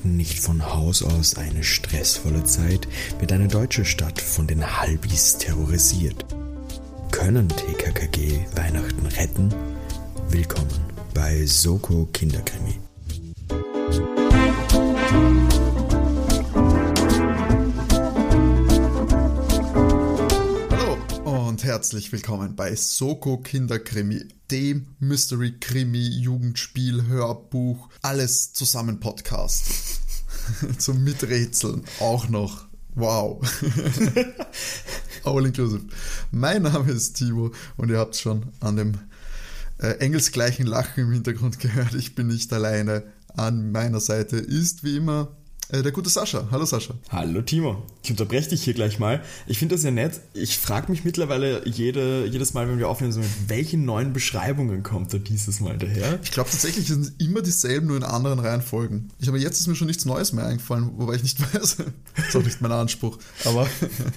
hatten nicht von Haus aus eine stressvolle Zeit, wird eine deutsche Stadt von den Halbis terrorisiert. Können TKKG Weihnachten retten? Willkommen bei Soko Kinderkrimi. Herzlich willkommen bei Soko Kinderkrimi, dem Mystery Krimi Jugendspiel Hörbuch, alles zusammen Podcast. Zum Miträtseln auch noch. Wow. All inclusive. Mein Name ist Timo und ihr habt schon an dem äh, engelsgleichen Lachen im Hintergrund gehört. Ich bin nicht alleine. An meiner Seite ist wie immer äh, der gute Sascha. Hallo Sascha. Hallo Timo. Ich unterbreche dich hier gleich mal. Ich finde das ja nett. Ich frage mich mittlerweile jede, jedes Mal, wenn wir aufnehmen, so, mit welchen neuen Beschreibungen kommt da dieses Mal daher? Ich glaube tatsächlich sind immer dieselben, nur in anderen Reihenfolgen. Ich habe jetzt ist mir schon nichts Neues mehr eingefallen, wobei ich nicht weiß. das ist auch nicht mein Anspruch. Aber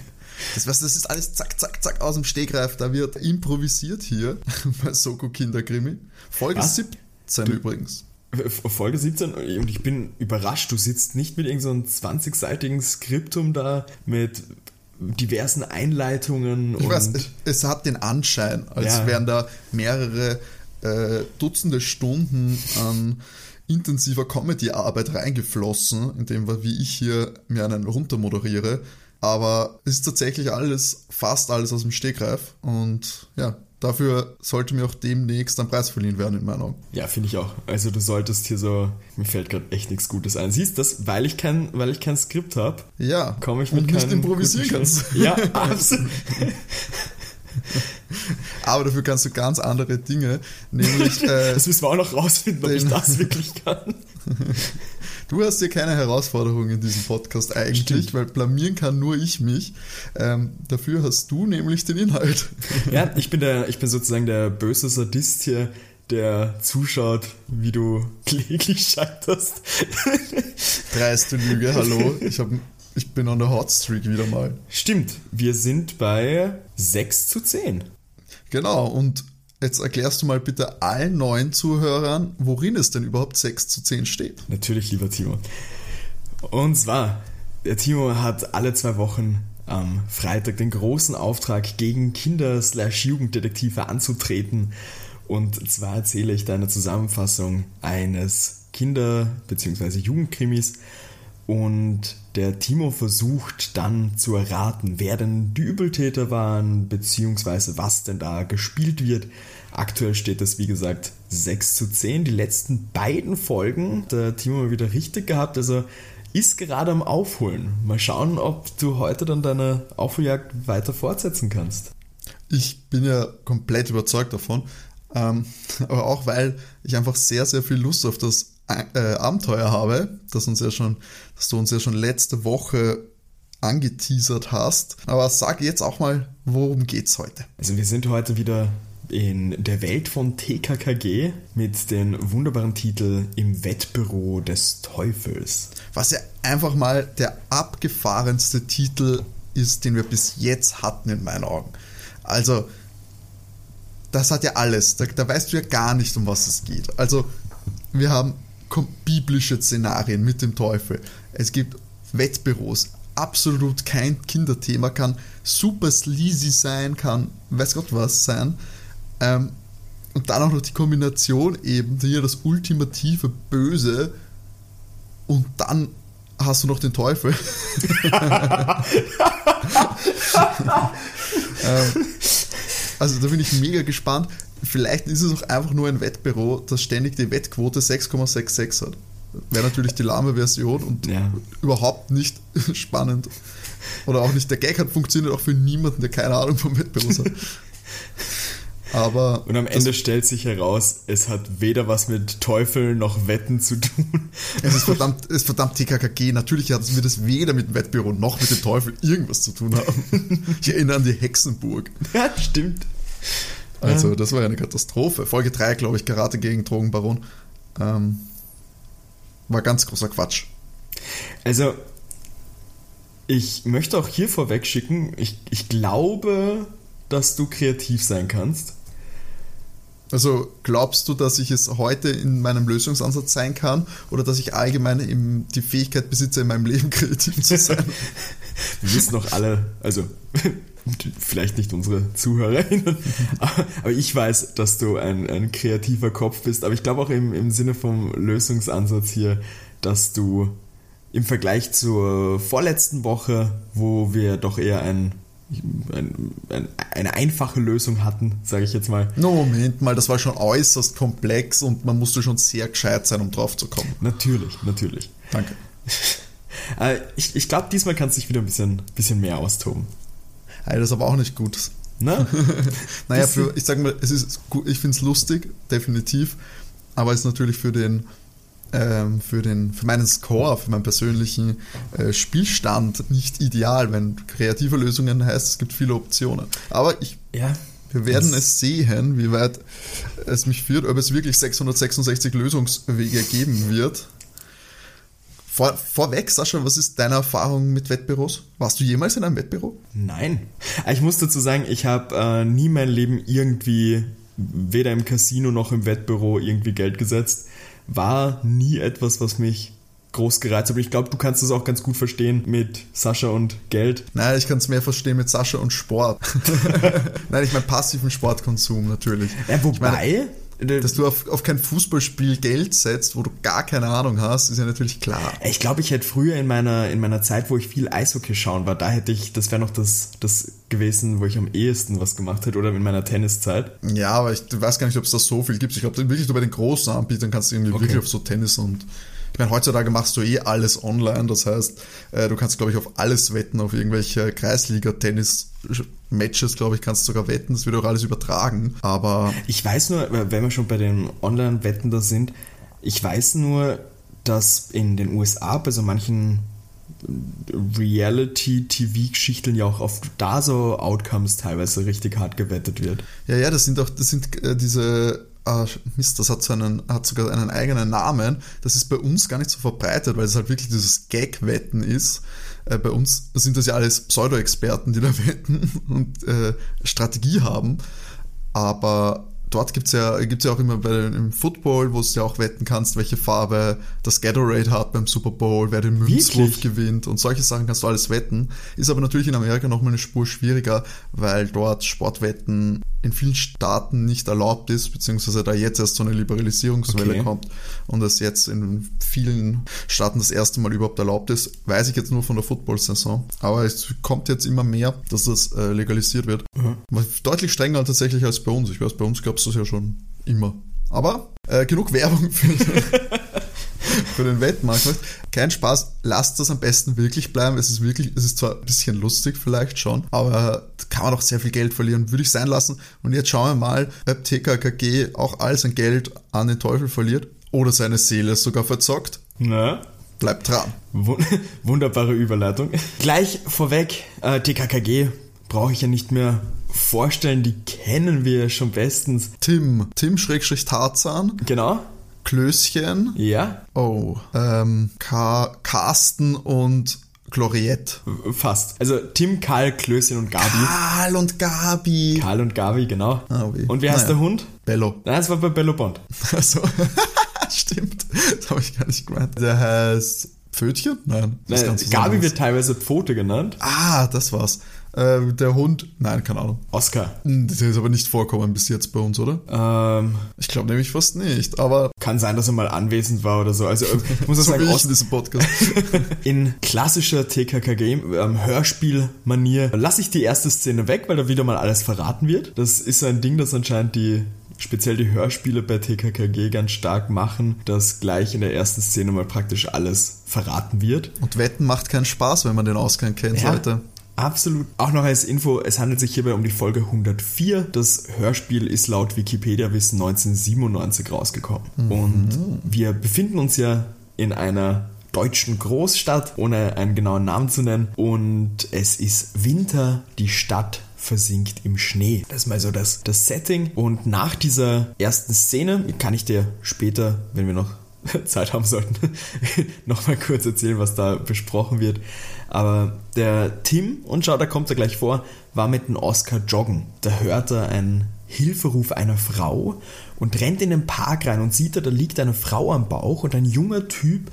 das, das ist alles zack, zack, zack aus dem Stegreif. Da wird improvisiert hier bei Soko Kinderkrimi. Folge Was? 17 du, übrigens. Folge 17 und ich bin überrascht, du sitzt nicht mit irgendeinem so 20-seitigen Skriptum da mit diversen Einleitungen. Ich weiß, es hat den Anschein, als ja. wären da mehrere äh, Dutzende Stunden an intensiver Comedy-Arbeit reingeflossen, in dem, wie ich hier mir einen runtermoderiere. Aber es ist tatsächlich alles, fast alles aus dem Stegreif. Und ja, dafür sollte mir auch demnächst ein Preis verliehen werden, in meinen Augen. Ja, finde ich auch. Also du solltest hier so, mir fällt gerade echt nichts Gutes ein. Siehst du das, weil ich kein, weil ich kein Skript habe, ja, komme ich mit und nicht improvisieren kannst. Ja, absolut. Aber dafür kannst du ganz andere Dinge, nämlich. Äh, das müssen wir auch noch rausfinden, ob ich das wirklich kann. Du hast hier keine Herausforderung in diesem Podcast eigentlich, Stimmt. weil blamieren kann nur ich mich. Ähm, dafür hast du nämlich den Inhalt. Ja, ich bin, der, ich bin sozusagen der böse Sadist hier, der zuschaut, wie du kläglich scheiterst. Dreiste Lüge, hallo. Ich, hab, ich bin on der Hotstreak wieder mal. Stimmt, wir sind bei 6 zu 10. Genau, und Jetzt erklärst du mal bitte allen neuen Zuhörern, worin es denn überhaupt 6 zu 10 steht. Natürlich, lieber Timo. Und zwar, der Timo hat alle zwei Wochen am Freitag den großen Auftrag, gegen Kinder-Jugenddetektive anzutreten. Und zwar erzähle ich da eine Zusammenfassung eines Kinder- bzw. Jugendkrimis. Und der Timo versucht dann zu erraten, wer denn die Übeltäter waren, beziehungsweise was denn da gespielt wird. Aktuell steht es, wie gesagt, 6 zu 10. Die letzten beiden Folgen, der Timo mal wieder richtig gehabt, also ist gerade am Aufholen. Mal schauen, ob du heute dann deine Aufholjagd weiter fortsetzen kannst. Ich bin ja komplett überzeugt davon. Ähm, aber auch weil ich einfach sehr, sehr viel Lust auf das äh, Abenteuer habe, das uns ja schon, das du uns ja schon letzte Woche angeteasert hast. Aber sag jetzt auch mal, worum geht's heute? Also wir sind heute wieder in der Welt von TKKG mit dem wunderbaren Titel Im Wettbüro des Teufels. Was ja einfach mal der abgefahrenste Titel ist, den wir bis jetzt hatten in meinen Augen. Also, das hat ja alles. Da, da weißt du ja gar nicht, um was es geht. Also, wir haben biblische Szenarien mit dem Teufel. Es gibt Wettbüros. Absolut kein Kinderthema, kann super sleazy sein, kann weiß Gott was sein. Ähm, und dann auch noch die Kombination eben hier das ultimative Böse und dann hast du noch den Teufel. ähm, also da bin ich mega gespannt. Vielleicht ist es auch einfach nur ein Wettbüro, das ständig die Wettquote 6,66 hat. Wäre natürlich die lahme Version und ja. überhaupt nicht spannend. Oder auch nicht, der Gag hat funktioniert auch für niemanden, der keine Ahnung vom Wettbüros hat. Aber und am Ende stellt sich heraus, es hat weder was mit Teufel noch Wetten zu tun. Es ist verdammt, es ist verdammt TKKG. Natürlich hat es mir das weder mit dem Wettbüro noch mit dem Teufel irgendwas zu tun haben. Ich erinnere an die Hexenburg. Ja, stimmt. Also, das war ja eine Katastrophe. Folge 3, glaube ich, Karate gegen Drogenbaron. Ähm, war ganz großer Quatsch. Also, ich möchte auch hier vorweg schicken, ich, ich glaube, dass du kreativ sein kannst. Also glaubst du, dass ich es heute in meinem Lösungsansatz sein kann oder dass ich allgemein eben die Fähigkeit besitze, in meinem Leben kreativ zu sein? Wir wissen doch alle, also vielleicht nicht unsere ZuhörerInnen, aber ich weiß, dass du ein, ein kreativer Kopf bist, aber ich glaube auch im, im Sinne vom Lösungsansatz hier, dass du im Vergleich zur vorletzten Woche, wo wir doch eher ein, ein, ein, eine einfache Lösung hatten, sage ich jetzt mal. No, Moment mal, das war schon äußerst komplex und man musste schon sehr gescheit sein, um drauf zu kommen. Natürlich, natürlich. Danke. Äh, ich ich glaube, diesmal kannst du dich wieder ein bisschen, bisschen mehr austoben. Hey, das ist aber auch nicht gut. Na? Naja, für, ich sag mal, es ist gut, ich finde es lustig, definitiv, aber es ist natürlich für den, ähm, für den, für meinen Score, für meinen persönlichen äh, Spielstand nicht ideal, wenn kreative Lösungen heißt, es gibt viele Optionen. Aber ich, ja. wir werden es sehen, wie weit es mich führt, ob es wirklich 666 Lösungswege geben wird. Vor, vorweg, Sascha, was ist deine Erfahrung mit Wettbüros? Warst du jemals in einem Wettbüro? Nein. Ich muss dazu sagen, ich habe äh, nie mein Leben irgendwie, weder im Casino noch im Wettbüro, irgendwie Geld gesetzt. War nie etwas, was mich groß gereizt hat. Aber ich glaube, du kannst es auch ganz gut verstehen mit Sascha und Geld. Nein, ich kann es mehr verstehen mit Sascha und Sport. Nein, ich meine passiven Sportkonsum natürlich. Ja, wobei... Ich meine, dass du auf, auf kein Fußballspiel Geld setzt, wo du gar keine Ahnung hast, ist ja natürlich klar. Ich glaube, ich hätte früher in meiner, in meiner Zeit, wo ich viel Eishockey schauen war, da hätte ich, das wäre noch das, das gewesen, wo ich am ehesten was gemacht hätte oder in meiner Tenniszeit. Ja, aber ich weiß gar nicht, ob es da so viel gibt. Ich glaube, wirklich nur bei den großen Anbietern kannst du irgendwie Okay. wirklich auf so Tennis und ich meine, heutzutage machst du eh alles online, das heißt, äh, du kannst, glaube ich, auf alles wetten, auf irgendwelche Kreisliga-Tennis-Matches, glaube ich, kannst du sogar wetten, das wird auch alles übertragen, aber Ich weiß nur, wenn wir schon bei den Online-Wetten da sind, ich weiß nur, dass in den USA bei so manchen Reality-TV-Geschichten ja auch oft da so Outcomes teilweise richtig hart gewettet wird. Ja, ja, das sind auch, das sind äh, diese, ah, Mist, das hat so einen, hat sogar einen eigenen Namen. Das ist bei uns gar nicht so verbreitet, weil es halt wirklich dieses Gag-Wetten ist. Äh, bei uns sind das ja alles Pseudo-Experten, die da wetten und äh, Strategie haben. Aber dort gibt's ja, gibt's ja auch immer bei, im Football, wo du ja auch wetten kannst, welche Farbe das Gatorade hat beim Super Bowl, wer den Münzwurf gewinnt und solche Sachen kannst du alles wetten. Ist aber natürlich in Amerika nochmal eine Spur schwieriger, weil dort Sportwetten in vielen Staaten nicht erlaubt ist, beziehungsweise da jetzt erst so eine Liberalisierungswelle Okay. kommt und es jetzt in vielen Staaten das erste Mal überhaupt erlaubt ist. Weiß ich jetzt nur von der Football-Saison. Aber es kommt jetzt immer mehr, dass das äh, legalisiert wird. Was Deutlich strenger tatsächlich als bei uns. Ich weiß, bei uns gab es das ja schon immer. Aber äh, genug Werbung für, für den Wettmarkt. Kein Spaß, lasst das am besten wirklich bleiben. Es ist wirklich, es ist zwar ein bisschen lustig vielleicht schon, aber kann man doch sehr viel Geld verlieren. Würde ich sein lassen. Und jetzt schauen wir mal, ob TKKG auch all sein Geld an den Teufel verliert oder seine Seele sogar verzockt. Na? Bleibt dran. Wun- Wunderbare Überleitung. Gleich vorweg, äh, TKKG brauche ich ja nicht mehr vorstellen, die kennen wir schon bestens. Tim. Tim Schrägstrich Tarzan. Genau. Klößchen. Ja, Oh. Ähm, Ka Carsten und Gloriette. fast. Also Tim, Karl, Klößchen und Gabi. Karl und Gabi. Karl und Gabi, genau. Ah, weh. Und wie heißt Naja. der Hund? Bello. Nein, das war bei Bello Bond. Also, stimmt. Das habe ich gar nicht gemeint. Der heißt Pfötchen? Nein. Nein, Gabi wird teilweise Pfote genannt. Ah, das war's. Äh, der Hund, nein, keine Ahnung. Oscar. Hm, Der ist aber nicht vorkommen bis jetzt bei uns, oder? Ähm, Ich glaube nämlich fast nicht, aber kann sein, dass er mal anwesend war oder so. Also ich muss so sagen, ich in diesem Podcast. in klassischer TKKG ähm, Hörspielmanier lasse ich die erste Szene weg, weil da wieder mal alles verraten wird. Das ist so ein Ding, das anscheinend die speziell die Hörspiele bei TKKG ganz stark machen, dass gleich in der ersten Szene mal praktisch alles verraten wird. Und Wetten macht keinen Spaß, wenn man den Ausgang kennt, Ja. Leute. Absolut. Auch noch als Info, es handelt sich hierbei um die Folge 104. Das Hörspiel ist laut Wikipedia-Wissen 1997 rausgekommen. Und wir befinden uns ja in einer deutschen Großstadt, ohne einen genauen Namen zu nennen. Und es ist Winter, die Stadt versinkt im Schnee. Das ist mal so das, das Setting. Und nach dieser ersten Szene kann ich dir später, wenn wir noch Zeit haben sollten, nochmal kurz erzählen, was da besprochen wird. Aber der Tim, und schau, da kommt er gleich vor, war mit dem Oscar joggen. Da hört er ein Hilferuf einer Frau und rennt in den Park rein und sieht da, da liegt eine Frau am Bauch und ein junger Typ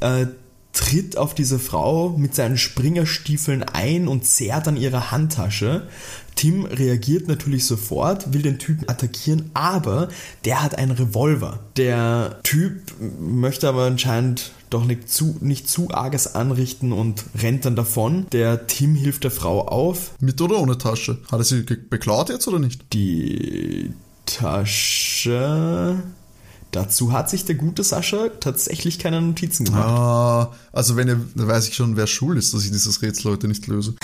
äh, tritt auf diese Frau mit seinen Springerstiefeln ein und zerrt an ihrer Handtasche. Tim reagiert natürlich sofort, will den Typen attackieren, aber der hat einen Revolver. Der Typ möchte aber anscheinend doch nicht zu, nicht zu arges anrichten und rennt dann davon. Der Tim hilft der Frau auf. Mit oder ohne Tasche? Hat er sie beklaut jetzt oder nicht? Die Tasche. Dazu hat sich der gute Sascha tatsächlich keine Notizen gemacht. Ah, also wenn ihr, da weiß ich schon, wer schuld ist, dass ich dieses Rätsel heute nicht löse.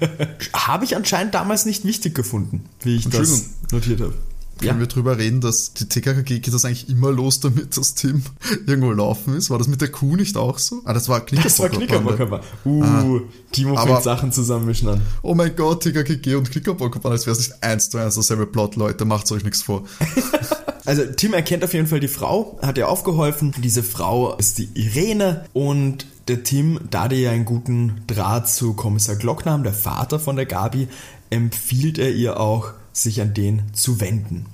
habe ich anscheinend damals nicht wichtig gefunden, wie ich das notiert habe. Können ja. wir drüber reden, dass die TKKG geht das eigentlich immer los damit, dass Tim irgendwo laufen ist? War das mit der Kuh nicht auch so? Ah, das war Knickerbocker. Das war Knickerbocker. Uh, ah, Timo fängt Sachen zusammenmischen an. Oh mein Gott, TKKG und Knickerbocker, als wäre es nicht eins zu eins dasselbe Plot, Leute, macht euch nichts vor. Also Tim erkennt auf jeden Fall die Frau, hat ihr aufgeholfen. Diese Frau ist die Irene und der Tim, da der ja einen guten Draht zu Kommissar Glockner haben, der Vater von der Gabi, empfiehlt er ihr auch, sich an den zu wenden.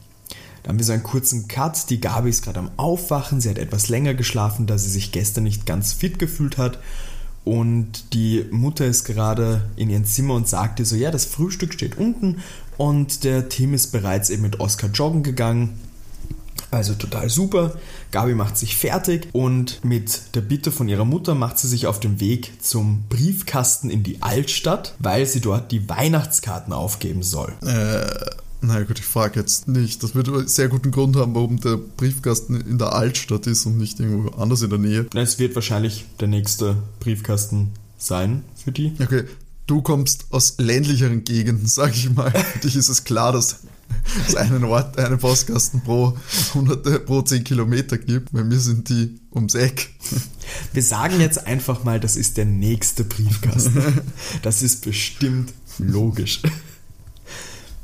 Da haben wir so einen kurzen Cut. Die Gabi ist gerade am Aufwachen. Sie hat etwas länger geschlafen, da sie sich gestern nicht ganz fit gefühlt hat. Und die Mutter ist gerade in ihrem Zimmer und sagt ihr so, ja, das Frühstück steht unten und der Tim ist bereits eben mit Oscar joggen gegangen. Also total super. Gabi macht sich fertig und mit der Bitte von ihrer Mutter macht sie sich auf den Weg zum Briefkasten in die Altstadt, weil sie dort die Weihnachtskarten aufgeben soll. Äh, naja gut, ich frage jetzt nicht. Das würde einen sehr guten Grund haben, warum der Briefkasten in der Altstadt ist und nicht irgendwo anders in der Nähe. Es wird wahrscheinlich der nächste Briefkasten sein für die. Okay, du kommst aus ländlicheren Gegenden, sag ich mal. Für dich ist es klar, dass es einen Ort, einen Postkasten pro, 100, pro 10 Kilometer gibt. Bei mir sind die ums Eck. Wir sagen jetzt einfach mal, das ist der nächste Briefkasten. Das ist bestimmt logisch.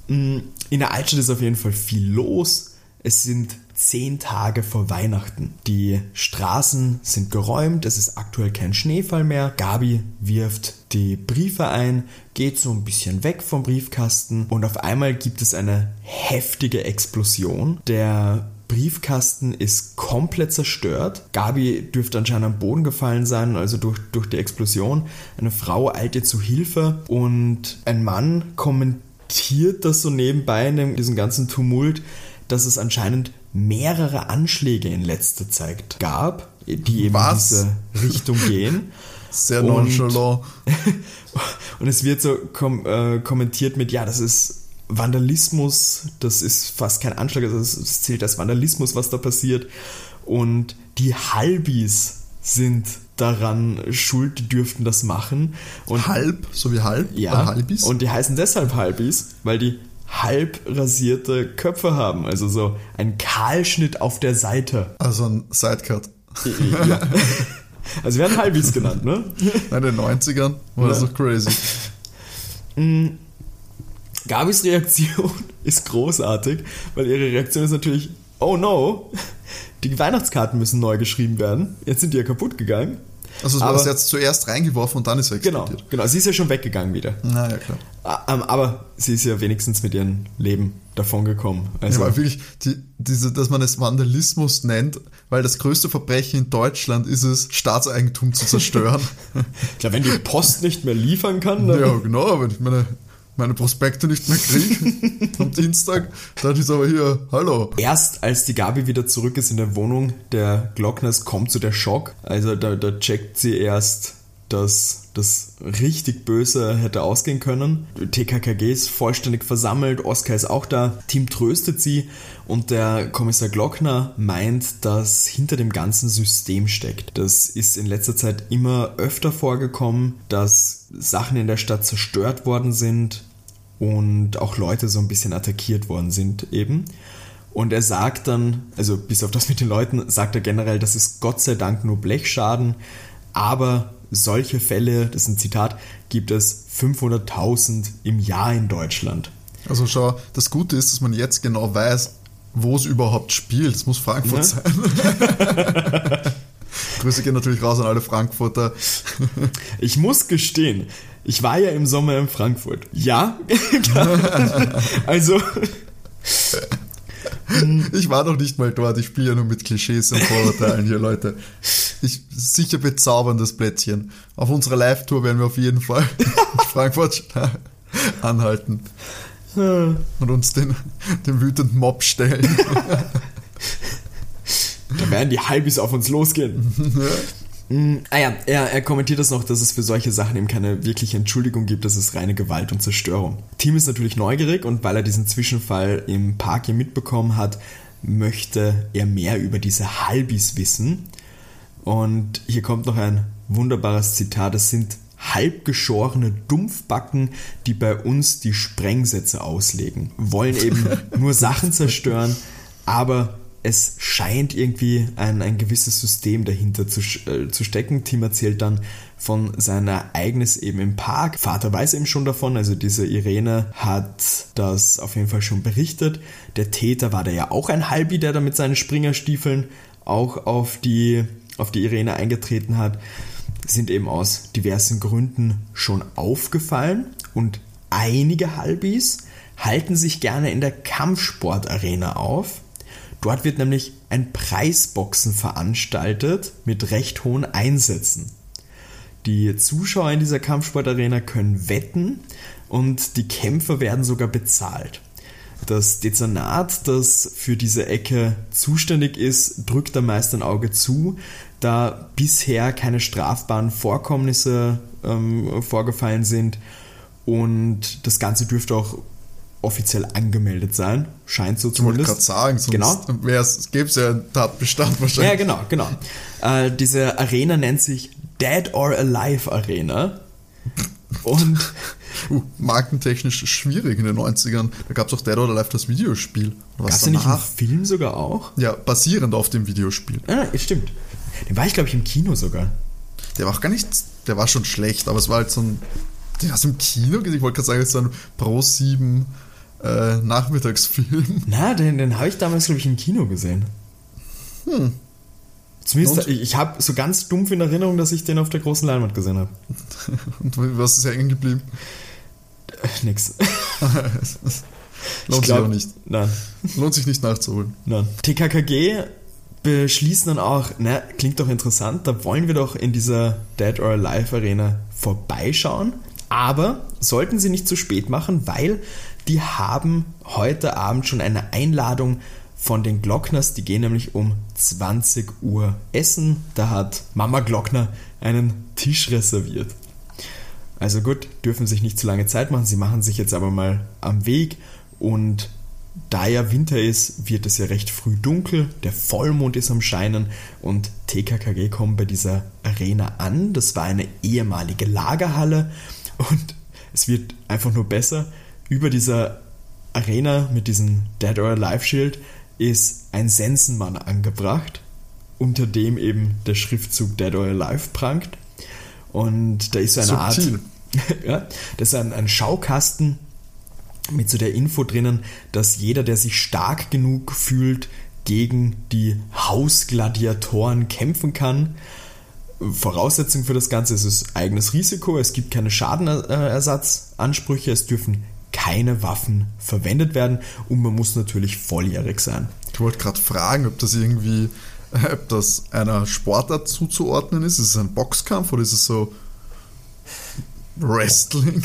Mm, in der Altstadt ist auf jeden Fall viel los. Es sind zehn Tage vor Weihnachten. Die Straßen sind geräumt, es ist aktuell kein Schneefall mehr. Gabi wirft die Briefe ein, geht so ein bisschen weg vom Briefkasten und auf einmal gibt es eine heftige Explosion. Der Briefkasten ist komplett zerstört. Gabi dürfte anscheinend am Boden gefallen sein, also durch, durch die Explosion. Eine Frau eilt ihr zu Hilfe und ein Mann kommentiert das so nebenbei in diesem ganzen Tumult dass es anscheinend mehrere Anschläge in letzter Zeit gab, die eben Was? in diese Richtung gehen. Sehr nonchalant. Und es wird so kom äh, kommentiert mit, ja, das ist Vandalismus, das ist fast kein Anschlag, also es zählt als Vandalismus, was da passiert. Und die Halbis sind daran schuld, die dürften das machen. Und halb, so wie halb? Ja. Halbis? Und die heißen deshalb Halbis, weil die halb rasierte Köpfe haben. Also so ein Kahlschnitt auf der Seite. Also ein Sidecut. Ja. Also werden Halbis genannt, ne? In den 90ern war ja. das doch crazy. Mm. Gabis Reaktion ist großartig, weil ihre Reaktion ist natürlich, oh no, die Weihnachtskarten müssen neu geschrieben werden. Jetzt sind die ja kaputt gegangen. Also es war das jetzt zuerst reingeworfen und dann ist er explodiert. Genau, genau. Sie ist ja schon weggegangen wieder. Na ja, klar. Ähm, aber sie ist ja wenigstens mit ihrem Leben davongekommen. Also ja, aber wirklich, die, diese, dass man es Vandalismus nennt, weil das größte Verbrechen in Deutschland ist es, Staatseigentum zu zerstören. Klar, wenn die Post nicht mehr liefern kann. Dann ja, genau, wenn ich meine meine Prospekte nicht mehr kriege am Dienstag, dann ist aber hier, hallo. Erst als die Gabi wieder zurück ist in der Wohnung der Glockners, kommt so der Schock. Also da, da checkt sie erst, dass das richtig böse hätte ausgehen können. TKKG ist vollständig versammelt, Oskar ist auch da, Team tröstet sie und der Kommissar Glockner meint, dass hinter dem ganzen System steckt. Das ist in letzter Zeit immer öfter vorgekommen, dass Sachen in der Stadt zerstört worden sind und auch Leute so ein bisschen attackiert worden sind eben. Und er sagt dann, also bis auf das mit den Leuten, sagt er generell, das ist Gott sei Dank nur Blechschaden, aber solche Fälle, das ist ein Zitat, gibt es 500.000 im Jahr in Deutschland. Also schau, das Gute ist, dass man jetzt genau weiß, wo es überhaupt spielt. Es muss Frankfurt ja. sein. Grüße gehen natürlich raus an alle Frankfurter. ich muss gestehen, ich war ja im Sommer in Frankfurt. Ja, also Ich war noch nicht mal dort, ich spiele ja nur mit Klischees und Vorurteilen hier, Leute. Ich, sicher bezauberndes Plätzchen. Auf unserer Live-Tour werden wir auf jeden Fall Frankfurt anhalten. Und uns den, den wütenden Mob stellen. Da werden die Halbis auf uns losgehen. Mm, ah ja, er, er kommentiert das noch, dass es für solche Sachen eben keine wirkliche Entschuldigung gibt, das ist reine Gewalt und Zerstörung. Tim ist natürlich neugierig und weil er diesen Zwischenfall im Park hier mitbekommen hat, möchte er mehr über diese Halbis wissen. Und hier kommt noch ein wunderbares Zitat, es sind halbgeschorene Dumpfbacken, die bei uns die Sprengsätze auslegen. Wollen eben nur Sachen zerstören, aber es scheint irgendwie ein, ein gewisses System dahinter zu, äh, zu stecken. Tim erzählt dann von seinem Ereignis eben im Park. Vater weiß eben schon davon, also diese Irene hat das auf jeden Fall schon berichtet. Der Täter war da ja auch ein Halbi, der da mit seinen Springerstiefeln auch auf die, auf die Irene eingetreten hat. Sind eben aus diversen Gründen schon aufgefallen und einige Halbis halten sich gerne in der Kampfsportarena auf Dort wird nämlich ein Preisboxen veranstaltet mit recht hohen Einsätzen. Die Zuschauer in dieser Kampfsportarena können wetten und die Kämpfer werden sogar bezahlt. Das Dezernat, das für diese Ecke zuständig ist, drückt da meist ein Auge zu, da bisher keine strafbaren Vorkommnisse ähm, vorgefallen sind und das Ganze dürfte auch offiziell angemeldet sein. Scheint so zumindest. Ich wollte gerade sagen, sonst genau. gäbe es ja einen Tatbestand wahrscheinlich. Ja, genau, genau. Äh, diese Arena nennt sich Dead or Alive Arena. Und. uh, markentechnisch schwierig in den 90ern. Da gab es auch Dead or Alive das Videospiel. Gab es nicht einen Film sogar auch? Ja, basierend auf dem Videospiel. Ah, stimmt. Den war ich, glaube ich, im Kino sogar. Der war auch gar nicht. Der war schon schlecht, aber es war halt so ein. Den hast du im Kino gesehen? Ich wollte gerade sagen, es ist so ein Pro 7 äh, Nachmittagsfilm. Na, den, den habe ich damals, glaube ich, im Kino gesehen. Hm. Zumindest, Und? ich habe so ganz dumpf in Erinnerung, dass ich den auf der großen Leinwand gesehen habe. Und was ist hängen geblieben? Äh, nix. Lohnt glaub, sich auch nicht. Nein. Lohnt sich nicht nachzuholen. Nein. TKKG beschließen dann auch, na, klingt doch interessant, da wollen wir doch in dieser Dead or Alive Arena vorbeischauen. Aber sollten sie nicht zu spät machen, weil die haben heute Abend schon eine Einladung von den Glockners. Die gehen nämlich um 20 Uhr essen. Da hat Mama Glockner einen Tisch reserviert. Also gut, dürfen sich nicht zu lange Zeit machen. Sie machen sich jetzt aber mal am Weg und da ja Winter ist, wird es ja recht früh dunkel, der Vollmond ist am Scheinen und TKKG kommen bei dieser Arena an. Das war eine ehemalige Lagerhalle und es wird einfach nur besser. Über dieser Arena mit diesem Dead or Alive Schild ist ein Sensenmann angebracht, unter dem eben der Schriftzug Dead or Alive prangt. Und da ist so eine Subtil. Art. ja, das ist ein, ein Schaukasten mit so der Info drinnen, dass jeder, der sich stark genug fühlt, gegen die Hausgladiatoren kämpfen kann. Voraussetzung für das Ganze ist es eigenes Risiko. Es gibt keine Schadenersatzansprüche. Es dürfen keine Waffen verwendet werden und man muss natürlich volljährig sein. Ich wollte gerade fragen, ob das irgendwie, ob das einer Sportart zuzuordnen ist. Ist es ein Boxkampf oder ist es so Wrestling?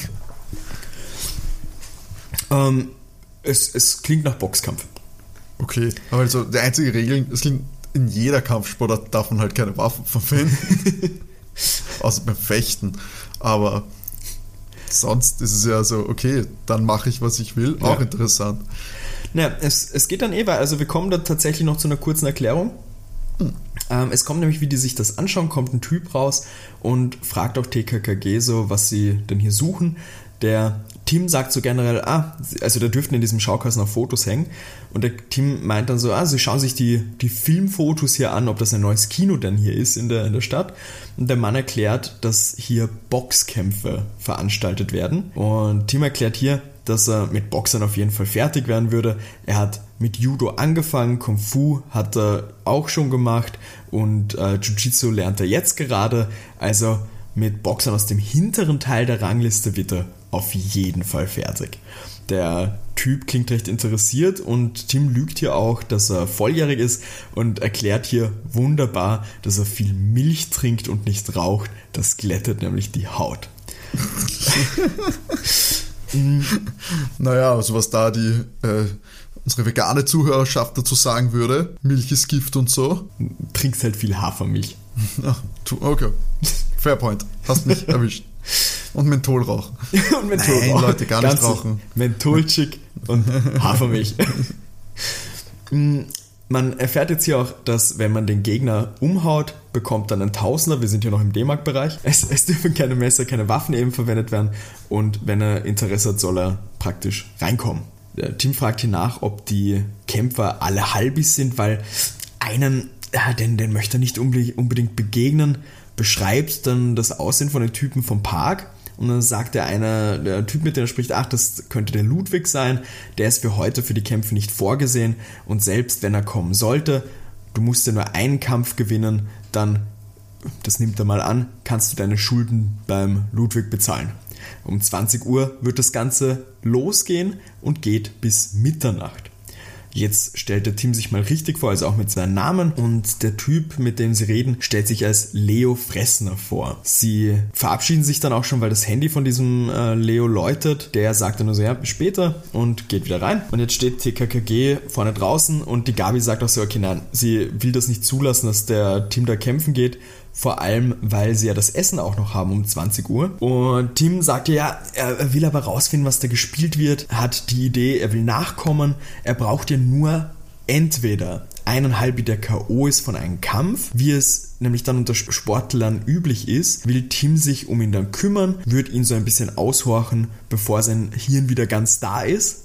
Ähm, es, es klingt nach Boxkampf. Okay, aber also die einzige Regel, es klingt in jeder Kampfsportart darf man halt keine Waffen verwenden. Außer beim Fechten. Aber sonst ist es ja so, okay, dann mache ich, was ich will. Auch ja. interessant. Naja, es, es geht dann eh weiter. Also wir kommen da tatsächlich noch zu einer kurzen Erklärung. Hm. Ähm, es kommt nämlich, wie die sich das anschauen, kommt ein Typ raus und fragt auch TKKG so, was sie denn hier suchen. Der Tim sagt so generell, ah, also da dürften in diesem Schaukasten auch Fotos hängen. Und der Tim meint dann so, ah, sie schauen sich die, die Filmfotos hier an, ob das ein neues Kino denn hier ist in der, in der Stadt. Und der Mann erklärt, dass hier Boxkämpfe veranstaltet werden. Und Tim erklärt hier, dass er mit Boxern auf jeden Fall fertig werden würde. Er hat mit Judo angefangen, Kung Fu hat er auch schon gemacht und äh, Jiu-Jitsu lernt er jetzt gerade. Also mit Boxern aus dem hinteren Teil der Rangliste wird er auf jeden Fall fertig. Der Typ klingt recht interessiert und Tim lügt hier auch, dass er volljährig ist und erklärt hier wunderbar, dass er viel Milch trinkt und nicht raucht. Das glättet nämlich die Haut. naja, also was da die äh, unsere vegane Zuhörerschaft dazu sagen würde, Milch ist Gift und so. Trinkst halt viel Hafermilch. Ach, okay. Fair point. Hast mich erwischt. Und Mentholrauch. und Mentholrauch. Nein, Leute, gar nicht rauchen. Mentholchick und Hafermilch. man erfährt jetzt hier auch, dass wenn man den Gegner umhaut, bekommt dann ein Tausender. Wir sind hier noch im D-Mark-Bereich. Es, es, dürfen keine Messer, keine Waffen eben verwendet werden. Und wenn er Interesse hat, soll er praktisch reinkommen. Tim fragt hier nach, ob die Kämpfer alle Halbis sind, weil einen, ja, den, den möchte er nicht unbedingt begegnen, beschreibt dann das Aussehen von den Typen vom Park und dann sagt der eine, der Typ, mit dem er spricht, ach, das könnte der Ludwig sein, der ist für heute für die Kämpfe nicht vorgesehen und selbst wenn er kommen sollte, du musst ja nur einen Kampf gewinnen, dann, das nimmt er mal an, kannst du deine Schulden beim Ludwig bezahlen. Um 20 Uhr wird das Ganze losgehen und geht bis Mitternacht. Jetzt stellt der Tim sich mal richtig vor, also auch mit seinem Namen. Und der Typ, mit dem sie reden, stellt sich als Leo Fressner vor. Sie verabschieden sich dann auch schon, weil das Handy von diesem äh, Leo läutet. Der sagt dann nur so, ja, bis später und geht wieder rein. Und jetzt steht TKKG vorne draußen und die Gabi sagt auch so, okay, nein, sie will das nicht zulassen, dass der Tim da kämpfen geht vor allem, weil sie ja das Essen auch noch haben um 20 Uhr. Und Tim sagt ja, er will aber rausfinden, was da gespielt wird, hat die Idee, er will nachkommen, er braucht ja nur entweder eineinhalb der K.O. ist von einem Kampf, wie es nämlich dann unter Sportlern üblich ist, will Tim sich um ihn dann kümmern, wird ihn so ein bisschen aushorchen, bevor sein Hirn wieder ganz da ist.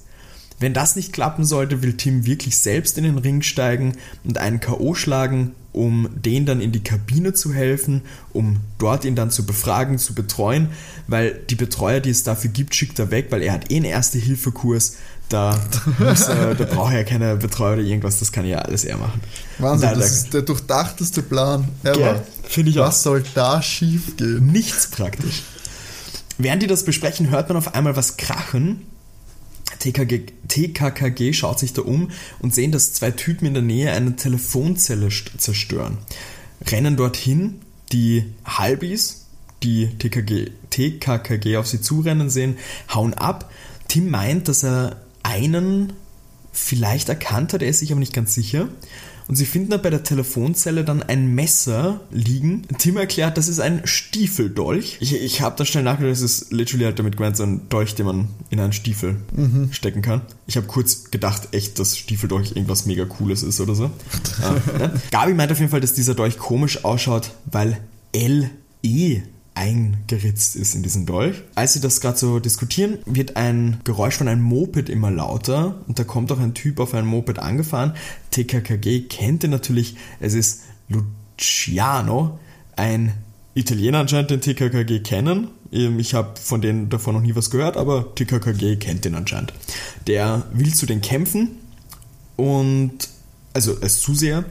Wenn das nicht klappen sollte, will Tim wirklich selbst in den Ring steigen und einen K.O. schlagen, um den dann in die Kabine zu helfen, um dort ihn dann zu befragen, zu betreuen, weil die Betreuer, die es dafür gibt, schickt er weg, weil er hat eh einen Erste-Hilfe-Kurs. Da, muss, äh, da braucht er keine Betreuer oder irgendwas, das kann ja alles er machen. Wahnsinn, das ist der durchdachteste Plan ever. Finde ich auch. Was soll da schief gehen? Nichts praktisch. Während die das besprechen, hört man auf einmal was krachen TKG, TKKG schaut sich da um und sehen, dass zwei Typen in der Nähe eine Telefonzelle zerstören. Rennen dorthin, die Halbis, die TKG, TKKG auf sie zurennen sehen, hauen ab. Tim meint, dass er einen vielleicht erkannt hat, er ist sich aber nicht ganz sicher. Und sie finden da bei der Telefonzelle dann ein Messer liegen. Tim erklärt, das ist ein Stiefeldolch. Ich, ich habe da schnell nachgedacht, das ist literally halt damit gemeint, so ein Dolch, den man in einen Stiefel mhm. stecken kann. Ich habe kurz gedacht, echt, dass Stiefeldolch irgendwas mega Cooles ist oder so. ah, ja. Gabi meint auf jeden Fall, dass dieser Dolch komisch ausschaut, weil LE eingeritzt ist in diesen Dolch. Als sie das gerade so diskutieren, wird ein Geräusch von einem Moped immer lauter und da kommt auch ein Typ auf ein Moped angefahren. TKKG kennt ihn natürlich, es ist Luciano, ein Italiener anscheinend, den TKKG kennen. Ähm, ich habe von denen davon noch nie was gehört, aber TKKG kennt den anscheinend. Der will zu den kämpfen und also als Zuseher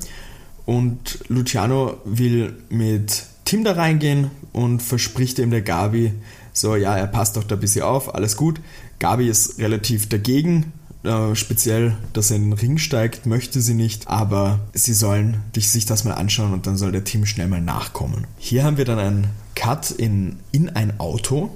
und Luciano will mit Tim da reingehen und verspricht ihm der Gabi, so ja, er passt doch da ein bisschen auf, alles gut. Gabi ist relativ dagegen, äh, speziell, dass er in den Ring steigt, möchte sie nicht, aber sie sollen sich das mal anschauen und dann soll der Tim schnell mal nachkommen. Hier haben wir dann einen Cut in, in ein Auto.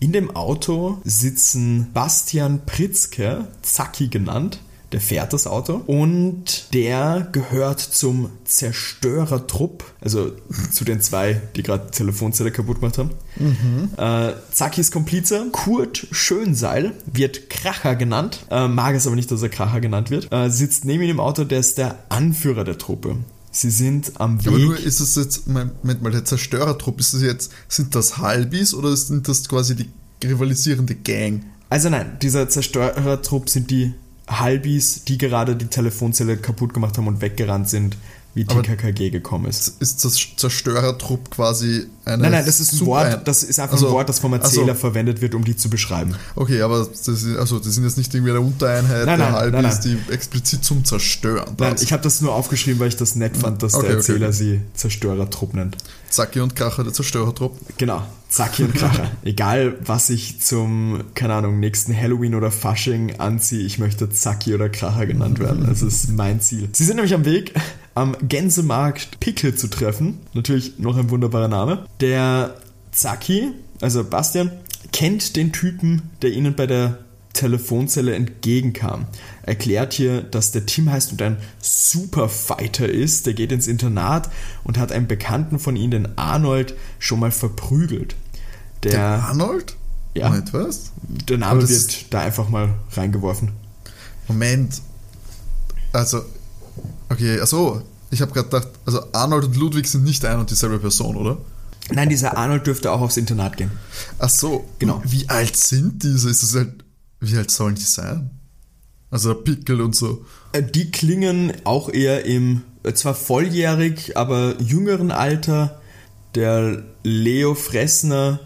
In dem Auto sitzen Bastian Pritzke, Zacki genannt, der fährt das Auto und der gehört zum Zerstörertrupp, also zu den zwei, die gerade Telefonzelle kaputt gemacht haben. Mhm. Äh, Zakis Komplize, Kurt Schönseil, wird Kracher genannt, äh, mag es aber nicht, dass er Kracher genannt wird, äh, sitzt neben ihm im Auto, der ist der Anführer der Truppe. Sie sind am Weg. Aber nur ist es jetzt, Moment mal, der Zerstörertrupp, ist es jetzt, sind das Halbis oder sind das quasi die rivalisierende Gang? Also nein, dieser Zerstörertrupp sind die Halbis, die gerade die Telefonzelle kaputt gemacht haben und weggerannt sind, wie Aber- TKKG gekommen ist. Ist das Zerstörertrupp quasi eine. Nein, nein, das ist ein Wort, das ist einfach Also, ein Wort, das vom also- Erzähler verwendet wird, um die zu beschreiben. Okay, aber das, ist, also, das sind jetzt nicht irgendwie eine Untereinheit Nein, der nein, Halbis, nein, die explizit zum Zerstören Nein, sind. ich habe das nur aufgeschrieben, weil ich das nett fand, dass Okay, der Erzähler okay. sie Zerstörertrupp nennt. Zacki und Kracher, der Zerstörertrupp. Genau, Zacki und Kracher. Egal, was ich zum, keine Ahnung, nächsten Halloween oder Fasching anziehe, ich möchte Zacki oder Kracher genannt werden. Das ist mein Ziel. Sie sind nämlich am Weg, am Gänsemarkt Pickel zu treffen. Natürlich noch ein wunderbarer Name. Der Zacki, also Bastian, kennt den Typen, der ihnen bei der Telefonzelle entgegenkam. Erklärt hier, dass der Tim heißt und ein Superfighter ist. Der geht ins Internat und hat einen Bekannten von ihm, den Arnold, schon mal verprügelt. Der, Der der, Arnold? Ja. Moment, was? Name Aber das wird da einfach mal reingeworfen. Moment. Also, okay, achso. Ich habe gerade gedacht, also Arnold und Ludwig sind nicht ein und dieselbe Person, oder? Nein, dieser Arnold dürfte auch aufs Internat gehen. Ach so, Genau. Wie alt sind diese? Ist das halt, wie alt sollen die sein? Also der Pickel und so. Äh, Die klingen auch eher im, äh, zwar volljährig, aber jüngeren Alter. Der Leo Fressner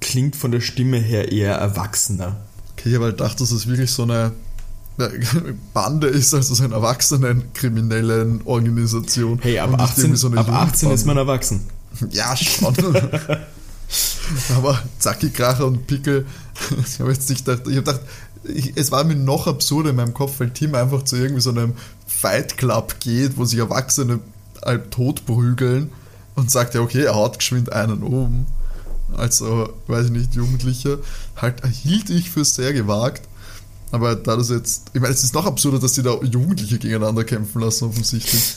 klingt von der Stimme her eher erwachsener. Okay, ich habe halt gedacht, dass es wirklich so eine eine Bande ist, also so eine erwachsenen kriminellen Organisation. Hey, ab Und nicht 18, irgendwie so ab 18 ist man erwachsen. Ja, schon. Aber Zacki, Kracher und Pickel, ich habe jetzt nicht gedacht, ich habe gedacht, ich, es war mir noch absurder in meinem Kopf, weil Tim einfach zu irgendwie so einem Fight Club geht, wo sich Erwachsene halb tot prügeln und sagt, ja, okay, er haut geschwind einen um. Also, weiß ich nicht, Jugendlicher. Halt, hielt ich für sehr gewagt. Aber da das jetzt, ich meine, es ist noch absurder, dass die da Jugendliche gegeneinander kämpfen lassen, offensichtlich.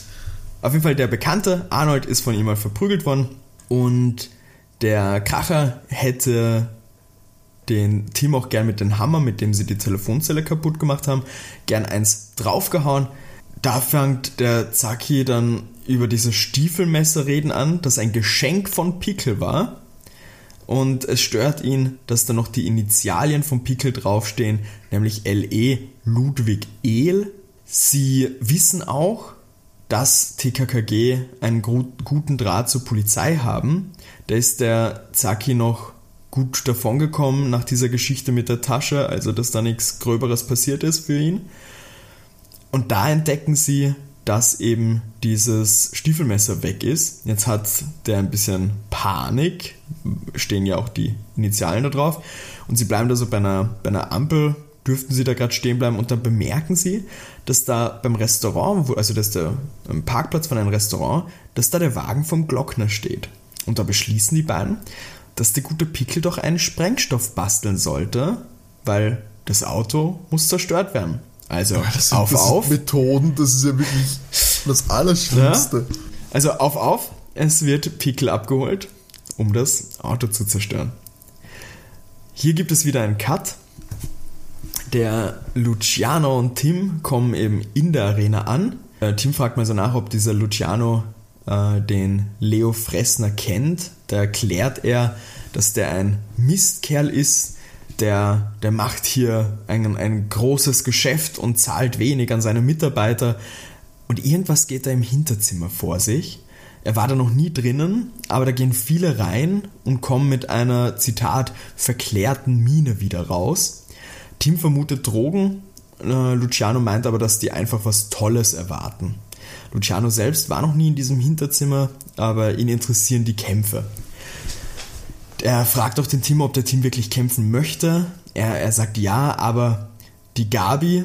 Auf jeden Fall der Bekannte, Arnold, ist von ihm mal verprügelt worden und der Kracher hätte den Tim auch gern mit dem Hammer, mit dem sie die Telefonzelle kaputt gemacht haben, gern eins draufgehauen. Da fängt der Zaki dann über dieses Stiefelmesser reden an, das ein Geschenk von Pickel war. Und es stört ihn, dass da noch die Initialien von Pickel draufstehen, nämlich LE Ludwig El. Sie wissen auch, dass TKKG einen guten Draht zur Polizei haben. Da ist der Zaki noch gut davongekommen nach dieser Geschichte mit der Tasche, also dass da nichts Gröberes passiert ist für ihn. Und da entdecken sie, dass eben dieses Stiefelmesser weg ist. Jetzt hat der ein bisschen Panik, stehen ja auch die Initialen da drauf. Und sie bleiben da so bei einer, bei einer Ampel, dürften sie da gerade stehen bleiben und dann bemerken sie, dass da beim Restaurant, also dass der Parkplatz von einem Restaurant, dass da der Wagen vom Glockner steht. Und da beschließen die beiden, dass der gute Pickel doch einen Sprengstoff basteln sollte, weil das Auto muss zerstört werden. Also Das sind, auf, das auf. Methoden, das ist ja wirklich das Allerschlimmste. Also auf, auf, es wird Pickel abgeholt, um das Auto zu zerstören. Hier gibt es wieder einen Cut. Der Luciano und Tim kommen eben in der Arena an. Äh, Tim fragt mal so nach, ob dieser Luciano äh, den Leo Fressner kennt. Da erklärt er, dass der ein Mistkerl ist, der, der macht hier ein, ein großes Geschäft und zahlt wenig an seine Mitarbeiter. Und irgendwas geht da im Hinterzimmer vor sich. Er war da noch nie drinnen, aber da gehen viele rein und kommen mit einer, Zitat, verklärten Miene wieder raus. Tim vermutet Drogen, äh, Luciano meint aber, dass die einfach was Tolles erwarten. Luciano selbst war noch nie in diesem Hinterzimmer, aber ihn interessieren die Kämpfe. Er fragt auch den Tim, ob der Tim wirklich kämpfen möchte. Er, er sagt ja, aber die Gabi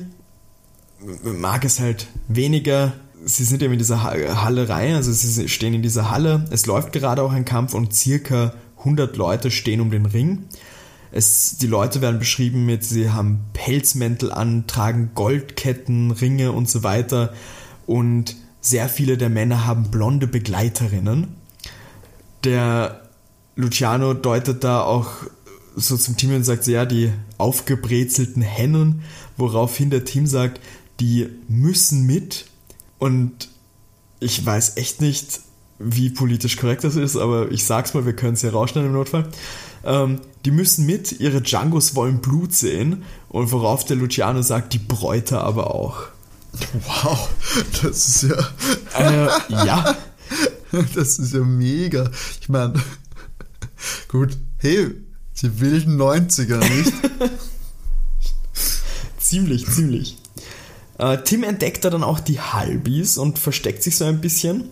mag es halt weniger. Sie sind eben in dieser Ha- Halle rein, also sie stehen in dieser Halle. Es läuft gerade auch ein Kampf und circa 100 Leute stehen um den Ring. Es, die Leute werden beschrieben mit, sie haben Pelzmäntel an, tragen Goldketten, Ringe und so weiter. Und sehr viele der Männer haben blonde Begleiterinnen. Der Luciano deutet da auch so zum Team und sagt, ja, die aufgebrezelten Hennen, woraufhin der Team sagt, die müssen mit. Und ich weiß echt nicht, wie politisch korrekt das ist, aber ich sag's mal, wir können es ja rausschneiden im Notfall. Ähm, die müssen mit, ihre Djangos wollen Blut sehen und worauf der Luciano sagt, die Bräute aber auch. Wow, das ist ja, Äh, ja. das ist ja mega. Ich meine, gut, hey, die wilden 90er, nicht? Ziemlich, ziemlich. Äh, Tim entdeckt da dann auch die Halbis und versteckt sich so ein bisschen.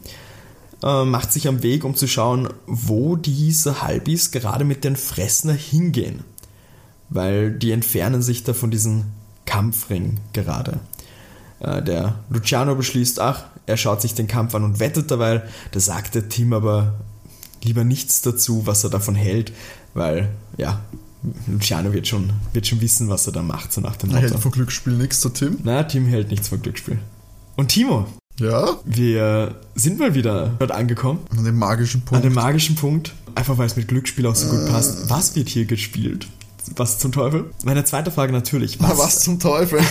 Äh, macht sich am Weg, um zu schauen, wo diese Halbis gerade mit den Fressner hingehen. Weil die entfernen sich da von diesem Kampfring gerade. Äh, der Luciano beschließt, ach, er schaut sich den Kampf an und wettet dabei. Da sagt der Tim aber lieber nichts dazu, was er davon hält, weil, ja, Luciano wird schon, wird schon wissen, was er da macht, so nach dem Er hält Motto. von Glücksspiel nichts, der Tim. Na, Tim hält nichts von Glücksspiel. Und Timo, Ja, wir sind mal wieder dort angekommen, an dem magischen an Punkt. dem magischen Punkt, einfach weil es mit Glücksspiel auch so gut passt. Was wird hier gespielt? Was zum Teufel? Meine zweite Frage natürlich. Was, was zum Teufel?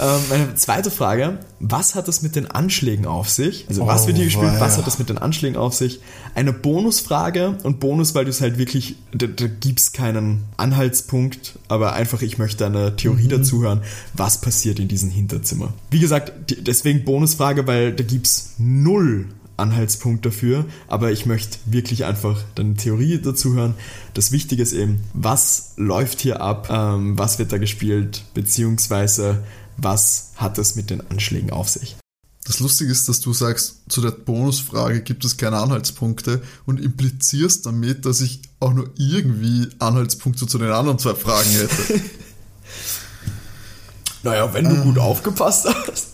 Ähm, meine zweite Frage, was hat es mit den Anschlägen auf sich? Also was Oh, wird hier gespielt, was weia. hat es mit den Anschlägen auf sich? Eine Bonusfrage und Bonus, weil du es halt wirklich, da, da gibt es keinen Anhaltspunkt, aber einfach ich möchte eine Theorie dazu hören, was passiert in diesem Hinterzimmer. Wie gesagt, deswegen Bonusfrage, weil da gibt es null Anhaltspunkt dafür, aber ich möchte wirklich einfach deine Theorie dazu hören. Das Wichtige ist eben, was läuft hier ab, ähm, was wird da gespielt, beziehungsweise was hat es mit den Anschlägen auf sich. Das Lustige ist, dass du sagst, zu der Bonusfrage gibt es keine Anhaltspunkte und implizierst damit, dass ich auch nur irgendwie Anhaltspunkte zu den anderen zwei Fragen hätte. Naja, wenn du gut aufgepasst hast.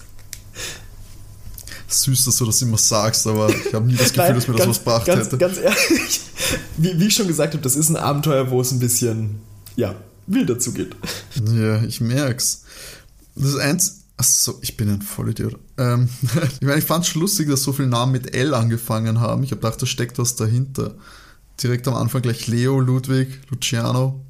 Süß, dass du das immer sagst, aber ich habe nie das Gefühl, dass mir das was gebracht ganz, hätte. Ganz ehrlich, wie, wie ich schon gesagt habe, das ist ein Abenteuer, wo es ein bisschen, ja, wilder zugeht. Ja, ich merk's. Das ist eins. Achso, ich bin ein Vollidiot. Ähm, ich meine, ich fand's schon lustig, dass so viele Namen mit L angefangen haben. Ich habe gedacht, da steckt was dahinter. Direkt am Anfang gleich Leo, Ludwig, Luciano.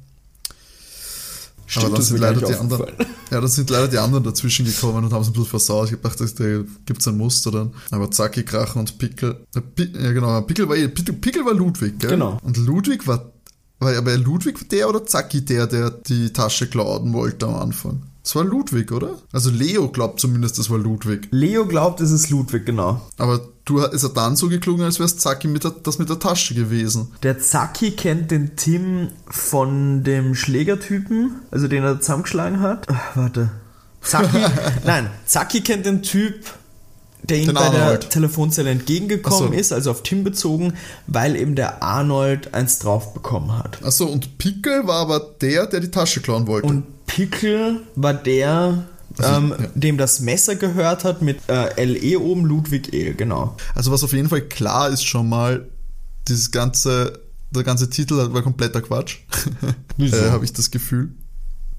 Stimmt, Aber dann das sind leider die anderen. Ja, dann sind leider die anderen dazwischen gekommen und haben es ein bisschen versaut. Ich gedacht, da gibt's ein Muster dann. Aber Zacki, Krachen und Pickel. äh, Ja, genau. Pickel war, eh- Pickel, Pickel war Ludwig, gell? Genau. Und Ludwig war, war aber Ludwig der oder Zacki der, der die Tasche klauen wollte am Anfang? Das war Ludwig, oder? Also Leo glaubt zumindest, das war Ludwig. Leo glaubt, es ist Ludwig, genau. Aber du ist er dann so geklungen, als wär's Zacki mit der, das mit der Tasche gewesen. Der Zacki kennt den Tim von dem Schlägertypen, also den er zusammengeschlagen hat. Ach, warte. Zacki, nein, Zacki kennt den Typ, der ihm bei der. Telefonzelle entgegengekommen so. ist, also auf Tim bezogen, weil eben der Arnold eins drauf bekommen hat. Achso, und Pickel war aber der, der die Tasche klauen wollte. Und Pickel war der, Also, ähm, ja. dem das Messer gehört hat mit äh, LE oben, Ludwig E, genau. Also was auf jeden Fall klar ist schon mal, dieses ganze, der ganze Titel war kompletter Quatsch. Wieso? äh, Habe ich das Gefühl.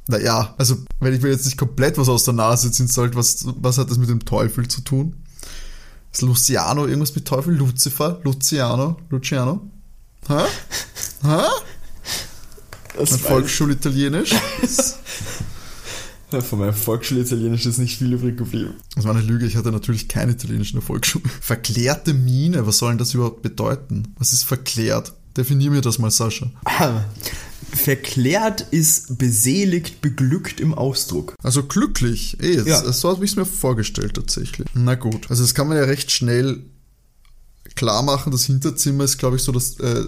Naja, also wenn ich mir jetzt nicht komplett was aus der Nase ziehen sollte, was, was hat das mit dem Teufel zu tun? Ist Luciano irgendwas mit Teufel? Lucifer? Luciano? Luciano? Hä? Hä? Das Volksschulitalienisch? Ja, Von meinem Volksschulitalienisch ist nicht viel übrig geblieben. Das war eine Lüge, ich hatte natürlich kein Italienisch in der Volksschule. Verklärte Mine, was soll denn das überhaupt bedeuten? Was ist verklärt? Definier mir das mal, Sascha. Verklärt ist beseligt, beglückt im Ausdruck. Also glücklich, eh, das- Ja. so habe ich es mir vorgestellt tatsächlich. Na gut, also das kann man ja recht schnell klar machen. Das Hinterzimmer ist, glaube ich, so das, äh,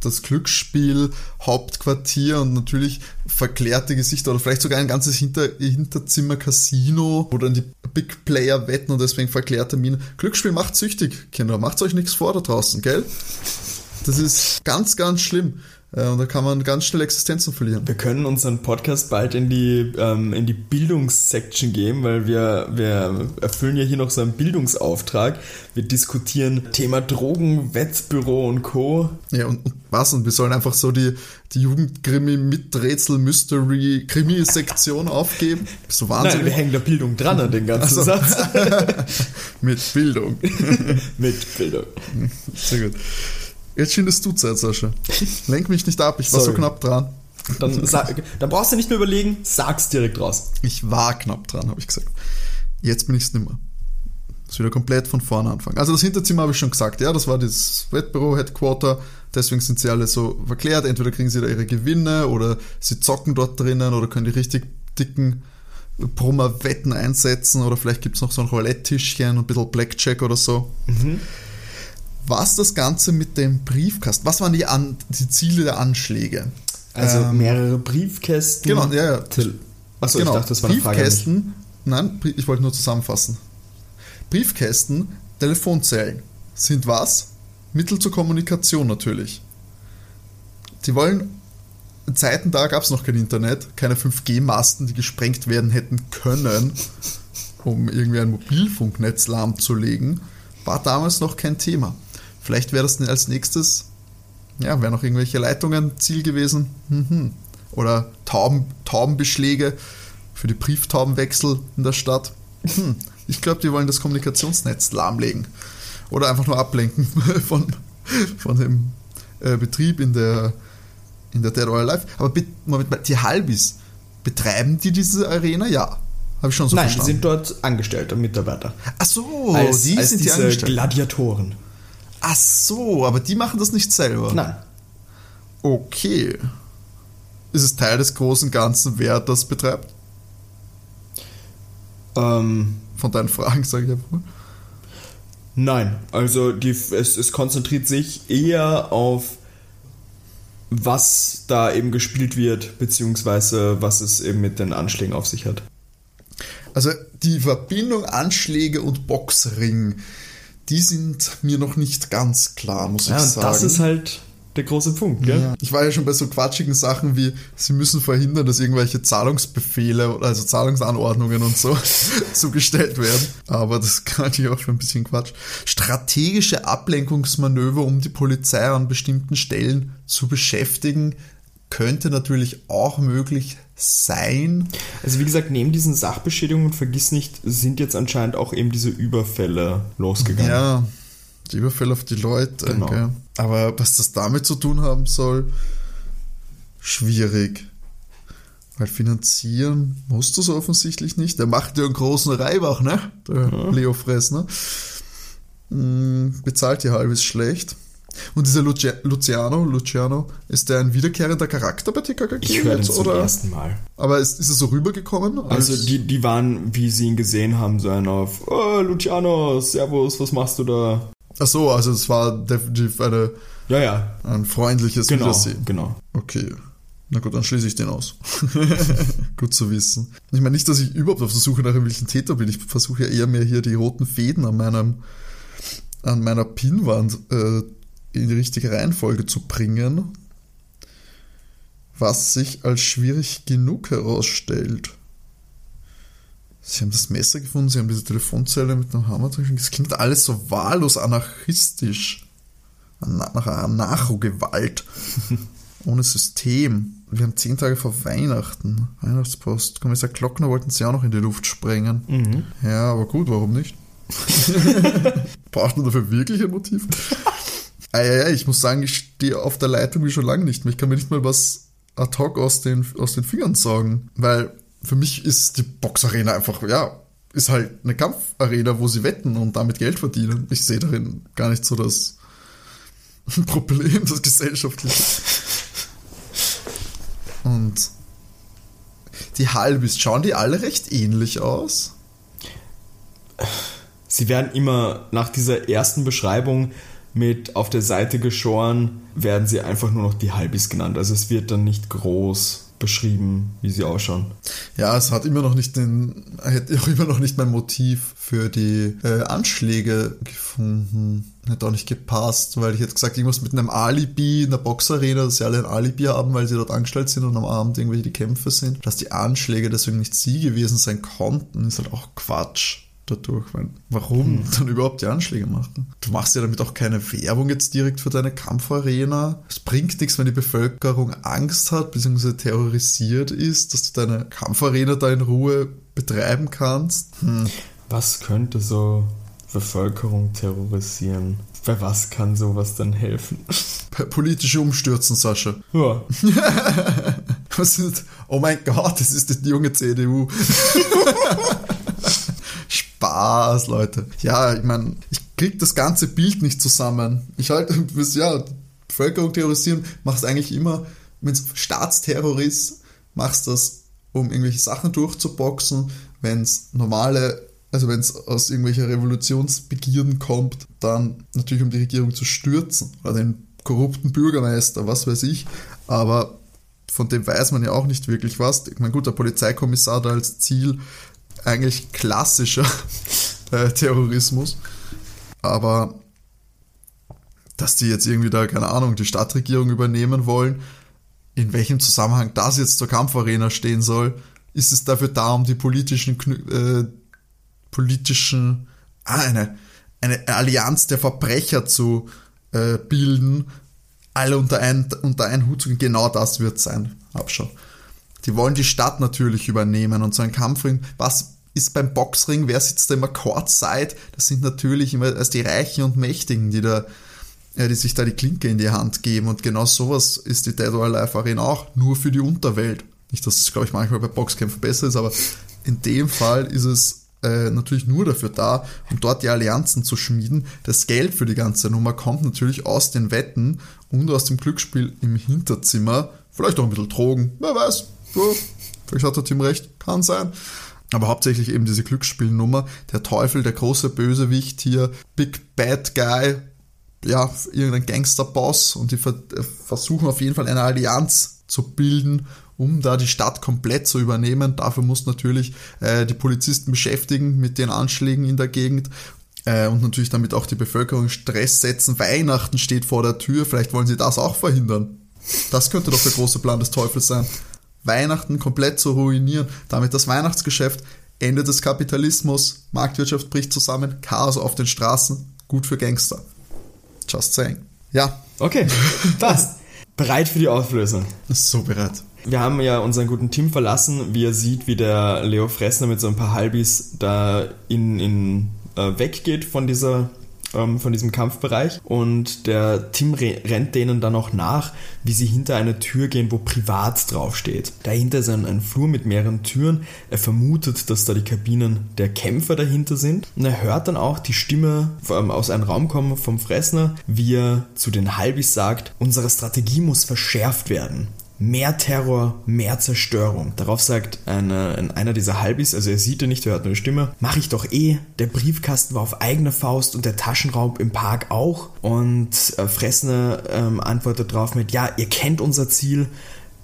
das Glücksspiel, Hauptquartier und natürlich verklärte Gesichter oder vielleicht sogar ein ganzes Hinter Hinterzimmer-Casino, wo dann die Big Player wetten und deswegen verklärte Mine. Glücksspiel macht süchtig, Kinder. Macht euch nichts vor da draußen, gell? Das ist ganz, ganz schlimm. Äh, Und da kann man ganz schnell Existenzen verlieren. Wir können unseren Podcast bald in die, ähm, in die Bildungssection geben, weil wir, wir erfüllen ja hier noch so einen Bildungsauftrag. Wir diskutieren Thema Drogen, Wettbüro und Co. Ja, und, und was? Und wir sollen einfach so die, die Jugendkrimi-Miträtsel-Mystery-Krimi-Sektion aufgeben? Bist du Nein, wir wahnsinnig? hängen der Bildung dran an den ganzen Ach so. Satz. Mit Bildung. Mit Bildung. Sehr gut. Jetzt schindest du Zeit, Sascha. Lenk mich nicht ab, ich war so Sorry. knapp dran. Dann, dann brauchst du nicht mehr überlegen, sag's direkt raus. Ich war knapp dran, habe ich gesagt. Jetzt bin ich es nimmer. Das wieder komplett von vorne anfangen. Also das Hinterzimmer habe ich schon gesagt, ja, das war das Wettbüro, Headquarter, deswegen sind sie alle so verklärt. Entweder kriegen sie da ihre Gewinne oder sie zocken dort drinnen oder können die richtig dicken Brummer-Wetten einsetzen oder vielleicht gibt es noch so ein Roulette-Tischchen und ein bisschen Blackjack oder so. Was das Ganze mit dem Briefkasten? Was waren die, An die Ziele der Anschläge? Also Ähm, mehrere Briefkästen. Genau, ja, ja. Til- Achso, genau. ich dachte, das war eine Frage. Briefkästen, nein, ich wollte nur zusammenfassen. Briefkästen, Telefonzellen sind was? Mittel zur Kommunikation natürlich. Die wollen, in Zeiten da gab es noch kein Internet, keine 5G-Masten, die gesprengt werden hätten können, um irgendwie ein Mobilfunknetz lahmzulegen, war damals noch kein Thema. Vielleicht wäre das als nächstes, ja, wären noch irgendwelche Leitungen Ziel gewesen. Mhm. Oder Tauben, Taubenbeschläge für die Brieftaubenwechsel in der Stadt. Hm. Ich glaube, die wollen das Kommunikationsnetz lahmlegen. Oder einfach nur ablenken von, von dem äh, Betrieb in der, in der Dead or Alive. Aber be- Moment mal, die Halbis, betreiben die diese Arena? Ja. Habe ich schon so Nein, die verstanden. sind dort Angestellte, Mitarbeiter. Ach so, als, die als sind die diese Angestellten. Gladiatoren. Ach so, aber die machen das nicht selber. Nein. Okay. Ist es Teil des großen Ganzen, wer das betreibt? Ähm, Von deinen Fragen, sage ich einfach mal. nein, also die, es, es konzentriert sich eher auf was da eben gespielt wird, beziehungsweise was es eben mit den Anschlägen auf sich hat. Also die Verbindung Anschläge und Boxring, die sind mir noch nicht ganz klar, muss Ja, ich und sagen. das ist halt der große Punkt, gell? Ja. Ich war ja schon bei so quatschigen Sachen wie, sie müssen verhindern, dass irgendwelche Zahlungsbefehle, oder also Zahlungsanordnungen und so zugestellt werden. Aber das kann ich auch schon ein bisschen Quatsch. Strategische Ablenkungsmanöver, um die Polizei an bestimmten Stellen zu beschäftigen, könnte natürlich auch möglich sein. Also wie gesagt, neben diesen Sachbeschädigungen, vergiss nicht, sind jetzt anscheinend auch eben diese Überfälle losgegangen. Ja, die Überfälle auf die Leute. Genau. Gell? Aber was das damit zu tun haben soll, schwierig. Weil finanzieren musst du so offensichtlich nicht. Der macht ja einen großen Reibach, ne? Der Leo Fressner. Mm, Bezahlt die halbes schlecht. Und dieser Luci Luciano, Luciano, ist der ein wiederkehrender Charakter bei TKKG Ich höre den zum oder? ersten Mal. Aber ist, ist er so rübergekommen? Also als- die, die waren, wie sie ihn gesehen haben, so ein auf, oh, Luciano, servus, was machst du da? Ach so, also es war definitiv eine, Ja, ja, ein freundliches genau, Wiedersehen. genau. Okay. Na gut, dann schließe ich den aus. gut zu wissen. Ich meine nicht, dass ich überhaupt auf der Suche nach irgendwelchen Täter bin. Ich versuche ja eher mehr hier die roten Fäden an meinem an meiner Pinnwand äh, in die richtige Reihenfolge zu bringen, was sich als schwierig genug herausstellt. Sie haben das Messer gefunden, sie haben diese Telefonzelle mit einem Hammer drin. Das klingt alles so wahllos anarchistisch. Na- Nach Anarcho-Gewalt. Ohne System. Wir haben zehn Tage vor Weihnachten. Weihnachtspost. Kommissar Glockner wollten sie auch noch in die Luft sprengen. Mhm. Ja, aber gut, warum nicht? Braucht man dafür wirklich ein Motiv? ah, ja, ja, ich muss sagen, ich stehe auf der Leitung wie schon lange nicht mehr. Ich kann mir nicht mal was ad hoc aus den, aus den Fingern sagen. Weil für mich ist die Boxarena einfach, ja, ist halt eine Kampfarena, wo sie wetten und damit Geld verdienen. Ich sehe darin gar nicht so das Problem, das gesellschaftliche. Und die Halbis, schauen die alle recht ähnlich aus? Sie werden immer nach dieser ersten Beschreibung mit auf der Seite geschoren, werden sie einfach nur noch die Halbis genannt. Also es wird dann nicht groß beschrieben, wie sie ausschauen. Ja, es hat immer noch nicht den, hätte auch immer noch nicht mein Motiv für die äh, Anschläge gefunden. Hätte auch nicht gepasst, weil ich hätte gesagt, irgendwas mit einem Alibi in der Boxarena, dass sie alle ein Alibi haben, weil sie dort angestellt sind und am Abend irgendwelche die Kämpfe sind. Dass die Anschläge deswegen nicht sie gewesen sein konnten, ist halt auch Quatsch dadurch. Weil, warum dann überhaupt die Anschläge machen? Du machst ja damit auch keine Werbung jetzt direkt für deine Kampfarena. Es bringt nichts, wenn die Bevölkerung Angst hat bzw. terrorisiert ist, dass du deine Kampfarena da in Ruhe betreiben kannst. Hm. Was könnte so Bevölkerung terrorisieren? Bei was kann sowas dann helfen? Politische Umstürzen, Sascha. Ja. Was ist, oh mein Gott, das ist die junge CDU. Spaß, Leute. Ja, ich meine, ich krieg das ganze Bild nicht zusammen. Ich halte, ja, Bevölkerung terrorisieren machst eigentlich immer, wenn es Staatsterror ist, machst das um irgendwelche Sachen durchzuboxen. Wenn es normale, also wenn es aus irgendwelcher Revolutionsbegierden kommt, dann natürlich um die Regierung zu stürzen oder den korrupten Bürgermeister, was weiß ich. Aber von dem weiß man ja auch nicht wirklich was. Ich meine, gut, der Polizeikommissar hat als Ziel eigentlich klassischer äh, Terrorismus. Aber dass die jetzt irgendwie da, keine Ahnung, die Stadtregierung übernehmen wollen, in welchem Zusammenhang das jetzt zur Kampfarena stehen soll, ist es dafür da, um die politischen, äh, politischen, ah, eine, eine Allianz der Verbrecher zu äh, bilden, alle unter einen, unter einen Hut zu gehen. Genau das wird sein. Hab schon. Die wollen die Stadt natürlich übernehmen und so ein Kampfring. Was ist beim Boxring? Wer sitzt da immer Courtside? Das sind natürlich immer als die Reichen und Mächtigen, die da ja, die sich da die Klinke in die Hand geben. Und genau sowas ist die Dead or Alive Arena auch, nur für die Unterwelt. Nicht, dass es, glaube ich, manchmal bei Boxkämpfen besser ist, aber in dem Fall ist es äh, natürlich nur dafür da, um dort die Allianzen zu schmieden. Das Geld für die ganze Nummer kommt natürlich aus den Wetten und aus dem Glücksspiel im Hinterzimmer. Vielleicht auch ein bisschen Drogen, wer weiß. Vielleicht hat der Team recht, kann sein. Aber hauptsächlich eben diese Glücksspielnummer. Der Teufel, der große Bösewicht hier, Big Bad Guy, ja, irgendein Gangsterboss und die versuchen auf jeden Fall eine Allianz zu bilden, um da die Stadt komplett zu übernehmen. Dafür muss natürlich äh, die Polizisten beschäftigen mit den Anschlägen in der Gegend äh, und natürlich damit auch die Bevölkerung Stress setzen. Weihnachten steht vor der Tür, vielleicht wollen sie das auch verhindern. Das könnte doch der große Plan des Teufels sein. Weihnachten komplett zu ruinieren, damit das Weihnachtsgeschäft, Ende des Kapitalismus, Marktwirtschaft bricht zusammen, Chaos auf den Straßen, gut für Gangster. Just saying. Ja. Okay, passt. bereit für die Auflösung. So bereit. Wir haben ja unseren guten Team verlassen, wie er sieht, wie der Leo Fressner mit so ein paar Halbis da in, in äh, weggeht von dieser ähm, von diesem Kampfbereich und der Tim rennt denen dann auch nach, wie sie hinter eine Tür gehen, wo privat draufsteht. Dahinter ist ein, ein Flur mit mehreren Türen. Er vermutet, dass da die Kabinen der Kämpfer dahinter sind und er hört dann auch die Stimme ähm, aus einem Raum kommen vom Fressner, wie er zu den Halbis sagt, unsere Strategie muss verschärft werden mehr Terror, mehr Zerstörung. Darauf sagt eine, einer dieser Halbis, also er sieht ihn nicht, er hört nur die Stimme, mach ich doch eh, der Briefkasten war auf eigene Faust und der Taschenraub im Park auch. Und äh, Fressner ähm, antwortet darauf mit, ja, ihr kennt unser Ziel,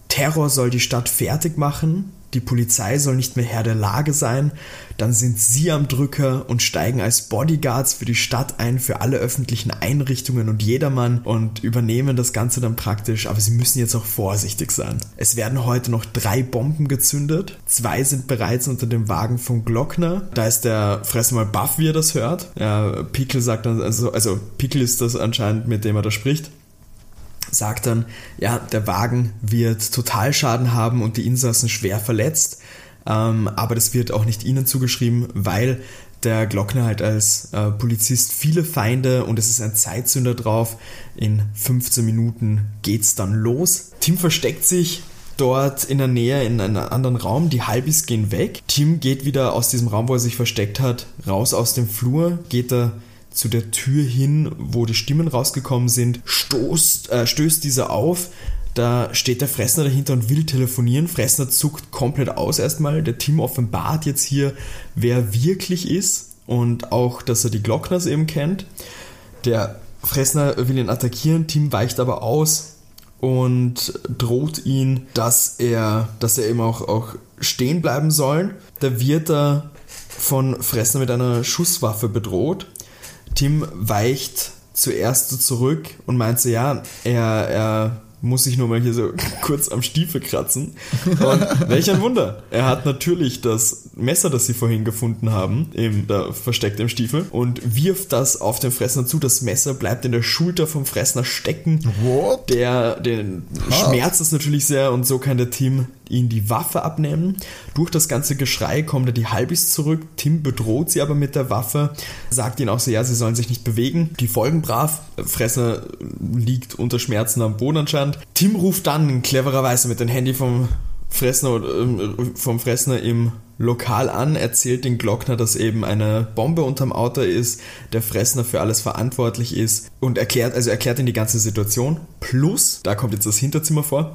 Terror soll die Stadt fertig machen, die Polizei soll nicht mehr Herr der Lage sein, dann sind sie am Drücker und steigen als Bodyguards für die Stadt ein, für alle öffentlichen Einrichtungen und jedermann und übernehmen das Ganze dann praktisch, aber sie müssen jetzt auch vorsichtig sein. Es werden heute noch drei Bomben gezündet, zwei sind bereits unter dem Wagen von Glockner, da ist der Fress mal baff, wie er das hört. Ja, Pickel sagt dann, also, also Pickel ist das anscheinend, mit dem er da spricht sagt dann, ja, der Wagen wird Totalschaden haben und die Insassen schwer verletzt. Ähm, aber das wird auch nicht ihnen zugeschrieben, weil der Glockner halt als äh, Polizist viele Feinde und es ist ein Zeitsünder drauf. In 15 Minuten geht's dann los. Tim versteckt sich dort in der Nähe in einem anderen Raum. Die Halbis gehen weg. Tim geht wieder aus diesem Raum, wo er sich versteckt hat, raus aus dem Flur, geht da zu der Tür hin, wo die Stimmen rausgekommen sind, stoßt, äh, stößt diese auf. Da steht der Fressner dahinter und will telefonieren. Fressner zuckt komplett aus erstmal. Der Tim offenbart jetzt hier, wer wirklich ist und auch, dass er die Glockners eben kennt. Der Fressner will ihn attackieren, Tim weicht aber aus und droht ihn, dass er, dass er eben auch, auch stehen bleiben soll. Da wird er von Fressner mit einer Schusswaffe bedroht. Tim weicht zuerst zurück und meint so, ja, er, er muss sich nur mal hier so kurz am Stiefel kratzen. Und welch ein Wunder. Er hat natürlich das Messer, das sie vorhin gefunden haben, eben da versteckt im Stiefel und wirft das auf den Fressner zu. Das Messer bleibt in der Schulter vom Fressner stecken. What? Der, den schmerzt es natürlich sehr und so kann der Tim ihn die Waffe abnehmen. Durch das ganze Geschrei kommt er die Halbis zurück. Tim bedroht sie aber mit der Waffe, sagt ihnen auch so, ja, sie sollen sich nicht bewegen. Die folgen brav. Fresser liegt unter Schmerzen am Boden anscheinend. Tim ruft dann clevererweise mit dem Handy vom Fressner, ähm, vom Fressner im Lokal an, erzählt den Glockner, dass eben eine Bombe unterm Auto ist, der Fressner für alles verantwortlich ist und erklärt, also erklärt ihm die ganze Situation. Plus, da kommt jetzt das Hinterzimmer vor,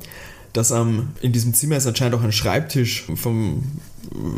dass ähm, in diesem Zimmer ist anscheinend auch ein Schreibtisch vom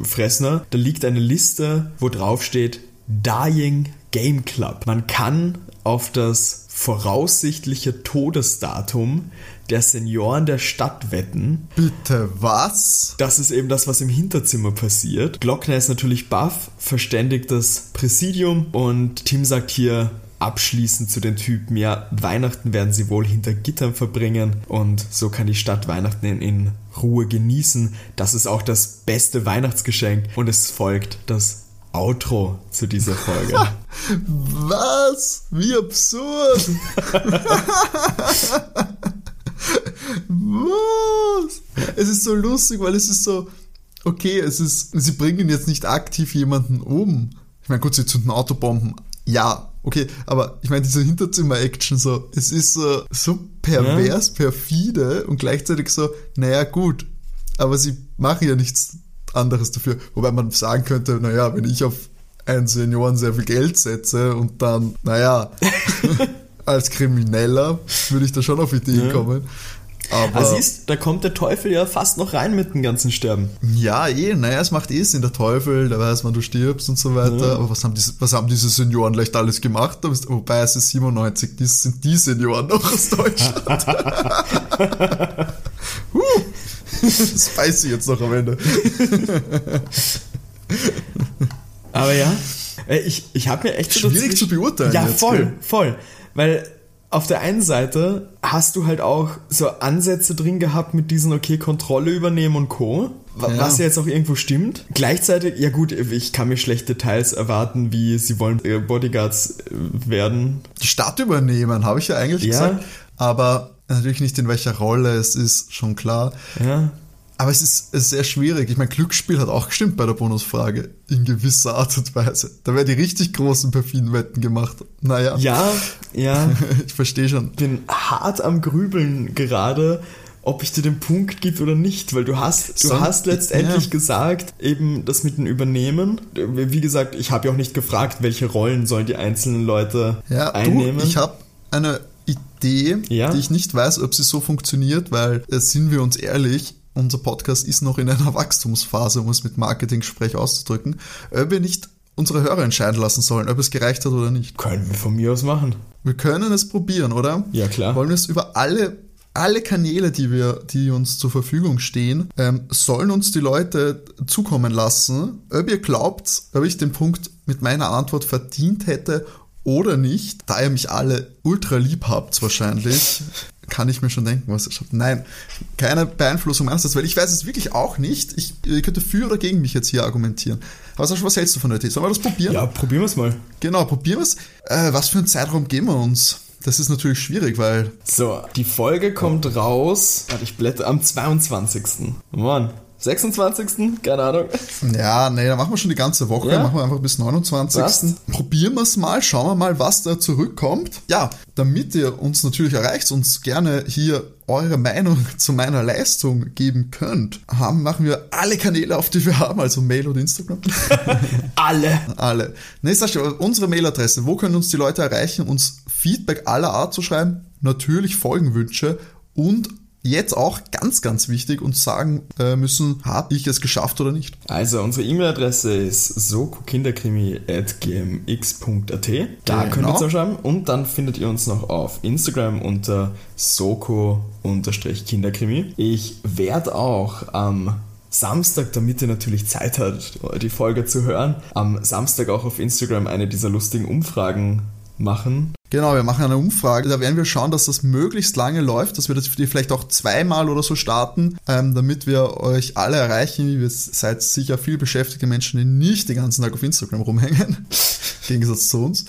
Fressner. Da liegt eine Liste, wo drauf steht Dying Game Club. Man kann auf das voraussichtliche Todesdatum der Senioren der Stadt wetten. Bitte was? Das ist eben das, was im Hinterzimmer passiert. Glockner ist natürlich baff, verständigt das Präsidium und Tim sagt hier abschließend zu den Typen, ja, Weihnachten werden sie wohl hinter Gittern verbringen und so kann die Stadt Weihnachten in, in Ruhe genießen. Das ist auch das beste Weihnachtsgeschenk und es folgt das Outro zu dieser Folge. Was? Wie absurd! Was? Es ist so lustig, weil es ist so, okay, es ist, sie bringen jetzt nicht aktiv jemanden um. Ich meine, gut, sie zünden Autobomben. Ja, okay, aber ich meine, diese Hinterzimmer-Action so, es ist so, so pervers, ja. perfide und gleichzeitig so, naja, gut, aber sie machen ja nichts anderes dafür. Wobei man sagen könnte, naja, wenn ich auf einen Senioren sehr viel Geld setze und dann, naja, als Krimineller würde ich da schon auf Ideen ja. kommen. Aber also siehst, da kommt der Teufel ja fast noch rein mit dem ganzen Sterben. Ja, eh, naja, es macht eh Sinn, der Teufel, der weiß, wann du stirbst und so weiter. Ja. Aber was haben, diese, was haben diese Senioren leicht alles gemacht? Wobei es ist 97, das sind die Senioren noch aus Deutschland. huh, das weiß ich jetzt noch am Ende. Aber ja, äh, ich, ich habe mir echt... Schwierig zu beurteilen. Ja, jetzt, voll, gell? voll. Weil auf der einen Seite hast du halt auch so Ansätze drin gehabt mit diesen, okay, Kontrolle übernehmen und Co. Ja. Was ja jetzt auch irgendwo stimmt. Gleichzeitig, ja gut, ich kann mir schlecht Details erwarten, wie sie wollen Bodyguards äh, werden. Die Stadt übernehmen, habe ich ja eigentlich ja. gesagt. Aber natürlich nicht in welcher Rolle, es ist schon klar. Ja. Aber es ist, es ist sehr schwierig. Ich meine, Glücksspiel hat auch gestimmt bei der Bonusfrage. In gewisser Art und Weise. Da werden die richtig großen perfiden Wetten gemacht. Naja. Ja, ja. ich verstehe schon. Ich bin hart am Grübeln gerade, ob ich dir den Punkt gibt oder nicht, weil du hast, du so, hast letztendlich ja. gesagt, eben das mit dem Übernehmen. Wie gesagt, ich habe ja auch nicht gefragt, welche Rollen sollen die einzelnen Leute ja, einnehmen. Du, ich habe eine Idee, ja? die ich nicht weiß, ob sie so funktioniert, weil, äh, sind wir uns ehrlich, unser Podcast ist noch in einer Wachstumsphase, um es mit Marketing-Sprech auszudrücken, ob wir nicht unsere Hörer entscheiden lassen sollen, ob es gereicht hat oder nicht. Können wir von mir aus machen. Wir können es probieren, oder? Ja, klar. Wollen wir es über alle, alle Kanäle, die wir, die uns zur Verfügung stehen, ähm, sollen uns die Leute zukommen lassen, ob ihr glaubt, ob ich den Punkt mit meiner Antwort verdient hätte oder nicht, da ihr mich alle ultra lieb habt wahrscheinlich, kann ich mir schon denken, was ich schreibt. Nein, keine Beeinflussung meinerseits, weil ich weiß es wirklich auch nicht. Ich, ich könnte für oder gegen mich jetzt hier argumentieren. Aber Sascha, was hältst du von der Idee? Sollen wir das probieren? Ja, probieren wir es mal. Genau, probieren wir es. Äh, was für einen Zeitraum geben wir uns? Das ist natürlich schwierig, weil. So, die Folge kommt raus. Warte, ich blätter am 22. Mann. 26. Keine Ahnung. Ja, nee, dann machen wir schon die ganze Woche. Ja? Machen wir einfach bis 29. Was? Probieren wir es mal, schauen wir mal, was da zurückkommt. Ja, damit ihr uns natürlich erreicht, uns gerne hier eure Meinung zu meiner Leistung geben könnt, haben, machen wir alle Kanäle, auf die wir haben, also Mail und Instagram. alle. Alle. Nee, Sascha, unsere Mailadresse, wo können uns die Leute erreichen, uns Feedback aller Art zu schreiben, natürlich Folgenwünsche und jetzt auch ganz, ganz wichtig und sagen äh, müssen, habe ich es geschafft oder nicht. Also unsere E-Mail-Adresse ist sokokinderkrimi.gmx.at. Da genau. könnt ihr uns auch schreiben. Und dann findet ihr uns noch auf Instagram unter soko-kinderkrimi. Ich werde auch am Samstag, damit ihr natürlich Zeit habt, die Folge zu hören, am Samstag auch auf Instagram eine dieser lustigen Umfragen machen. Genau, wir machen eine Umfrage. Da werden wir schauen, dass das möglichst lange läuft, dass wir das vielleicht auch zweimal oder so starten, ähm, damit wir euch alle erreichen. Wir seid sicher viel beschäftigte Menschen, die nicht den ganzen Tag auf Instagram rumhängen, im Gegensatz zu uns.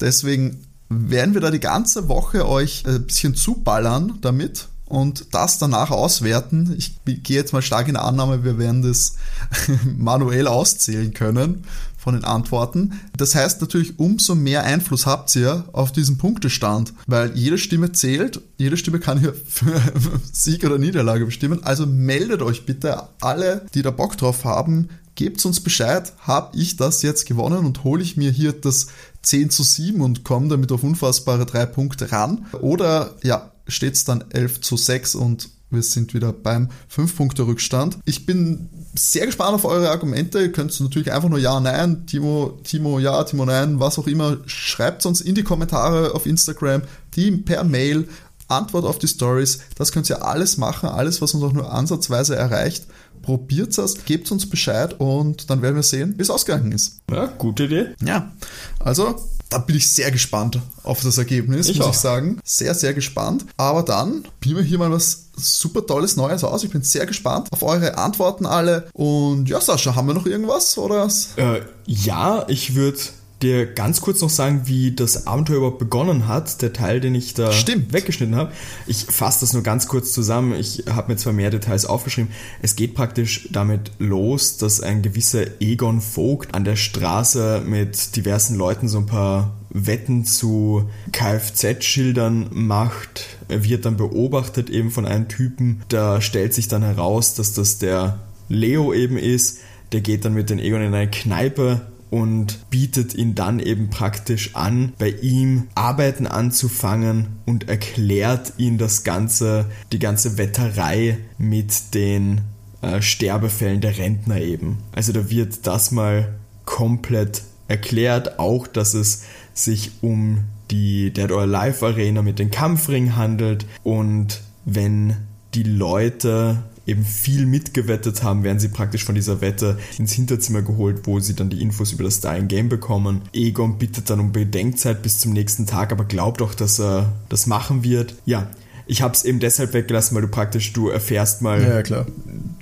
Deswegen werden wir da die ganze Woche euch ein bisschen zuballern damit und das danach auswerten. Ich gehe jetzt mal stark in der Annahme, wir werden das manuell auszählen können von den Antworten. Das heißt natürlich, umso mehr Einfluss habt ihr auf diesen Punktestand, weil jede Stimme zählt, jede Stimme kann hier für Sieg oder Niederlage bestimmen. Also meldet euch bitte alle, die da Bock drauf haben, gebt uns Bescheid, habe ich das jetzt gewonnen und hole ich mir hier das 10 zu 7 und komme damit auf unfassbare drei Punkte ran. Oder ja, steht es dann 11 zu 6 und Wir sind wieder beim 5-Punkte-Rückstand. Ich bin sehr gespannt auf eure Argumente. Ihr könnt natürlich einfach nur Ja, Nein, Timo, Timo, Ja, Timo, Nein, was auch immer. Schreibt uns in die Kommentare auf Instagram, die per Mail, Antwort auf die Stories. Das könnt ihr alles machen, alles, was uns auch nur ansatzweise erreicht. Probiert es, gebt uns Bescheid und dann werden wir sehen, wie es ausgegangen ist. Ja, gute Idee. Ja, also da bin ich sehr gespannt auf das Ergebnis, Ich muss auch. ich sagen. Sehr, sehr gespannt. Aber dann bieten wir hier mal was super tolles Neues aus. Ich bin sehr gespannt auf eure Antworten alle. Und ja, Sascha, haben wir noch irgendwas? Oder? Äh, ja, ich würde dir ganz kurz noch sagen, wie das Abenteuer überhaupt begonnen hat, der Teil, den ich da Stimmt. weggeschnitten habe. Ich fasse das nur ganz kurz zusammen. Ich habe mir zwar mehr Details aufgeschrieben. Es geht praktisch damit los, dass ein gewisser Egon Vogt an der Straße mit diversen Leuten so ein paar Wetten zu Kfz-Schildern macht. Er wird dann beobachtet eben von einem Typen. Da stellt sich dann heraus, dass das der Leo eben ist. Der geht dann mit den Egon in eine Kneipe und bietet ihn dann eben praktisch an, bei ihm Arbeiten anzufangen und erklärt ihm das Ganze, die ganze Wetterei mit den äh, Sterbefällen der Rentner eben. Also da wird das mal komplett erklärt, auch dass es sich um die Dead or Alive Arena mit den Kampfringen handelt und wenn die Leute eben viel mitgewettet haben, werden sie praktisch von dieser Wette ins Hinterzimmer geholt, wo sie dann die Infos über das Dying Game bekommen. Egon bittet dann um Bedenkzeit bis zum nächsten Tag, aber glaubt auch, dass er das machen wird. Ja, ich habe es eben deshalb weggelassen, weil du praktisch, du erfährst mal, Ja, klar.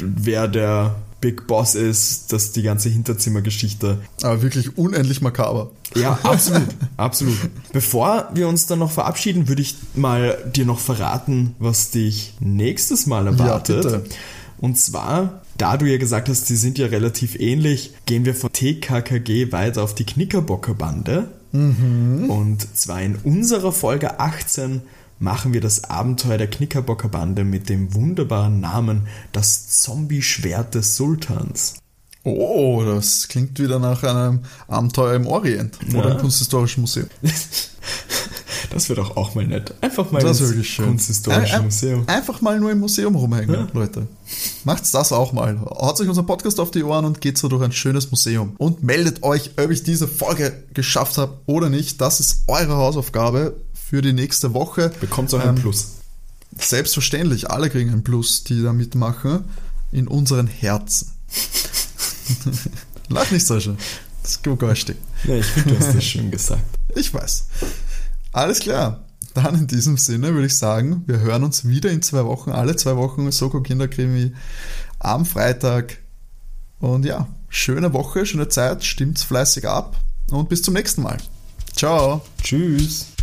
wer der Big Boss ist, dass die ganze Hinterzimmergeschichte Aber wirklich unendlich makaber. ja, absolut, absolut. Bevor wir uns dann noch verabschieden, würde ich mal dir noch verraten, was dich nächstes Mal erwartet. bitte. Und zwar, da du ja gesagt hast, die sind ja relativ ähnlich, gehen wir von TKKG weiter auf die Knickerbocker Bande. Und zwar in unserer Folge 18 machen wir das Abenteuer der Knickerbocker Bande mit dem wunderbaren Namen Das Zombie-Schwert des Sultans. Oh, das klingt wieder nach einem Abenteuer im Orient oder Ja. im Kunsthistorischen Museum. Das wird doch auch mal nett. Einfach mal Das ins. Kunsthistorische ein- Museum. Einfach mal nur im Museum rumhängen, Ja. Leute. Macht's das auch mal. Haut euch unseren Podcast auf die Ohren und geht so durch ein schönes Museum. Und meldet euch, ob ich diese Folge geschafft habe oder nicht. Das ist eure Hausaufgabe für die nächste Woche. Bekommt auch ein Ähm, Plus. Selbstverständlich, alle kriegen ein Plus, die da mitmachen. In unseren Herzen. Lach nicht, Sascha. Das ist geistig. Ja, ich finde, du hast das schön gesagt. Ich weiß. Alles klar. Dann in diesem Sinne würde ich sagen, wir hören uns wieder in zwei Wochen. Alle zwei Wochen Soko Kinderkrimi am Freitag. Und ja, schöne Woche, schöne Zeit. Stimmt's fleißig ab. Und bis zum nächsten Mal. Ciao. Tschüss.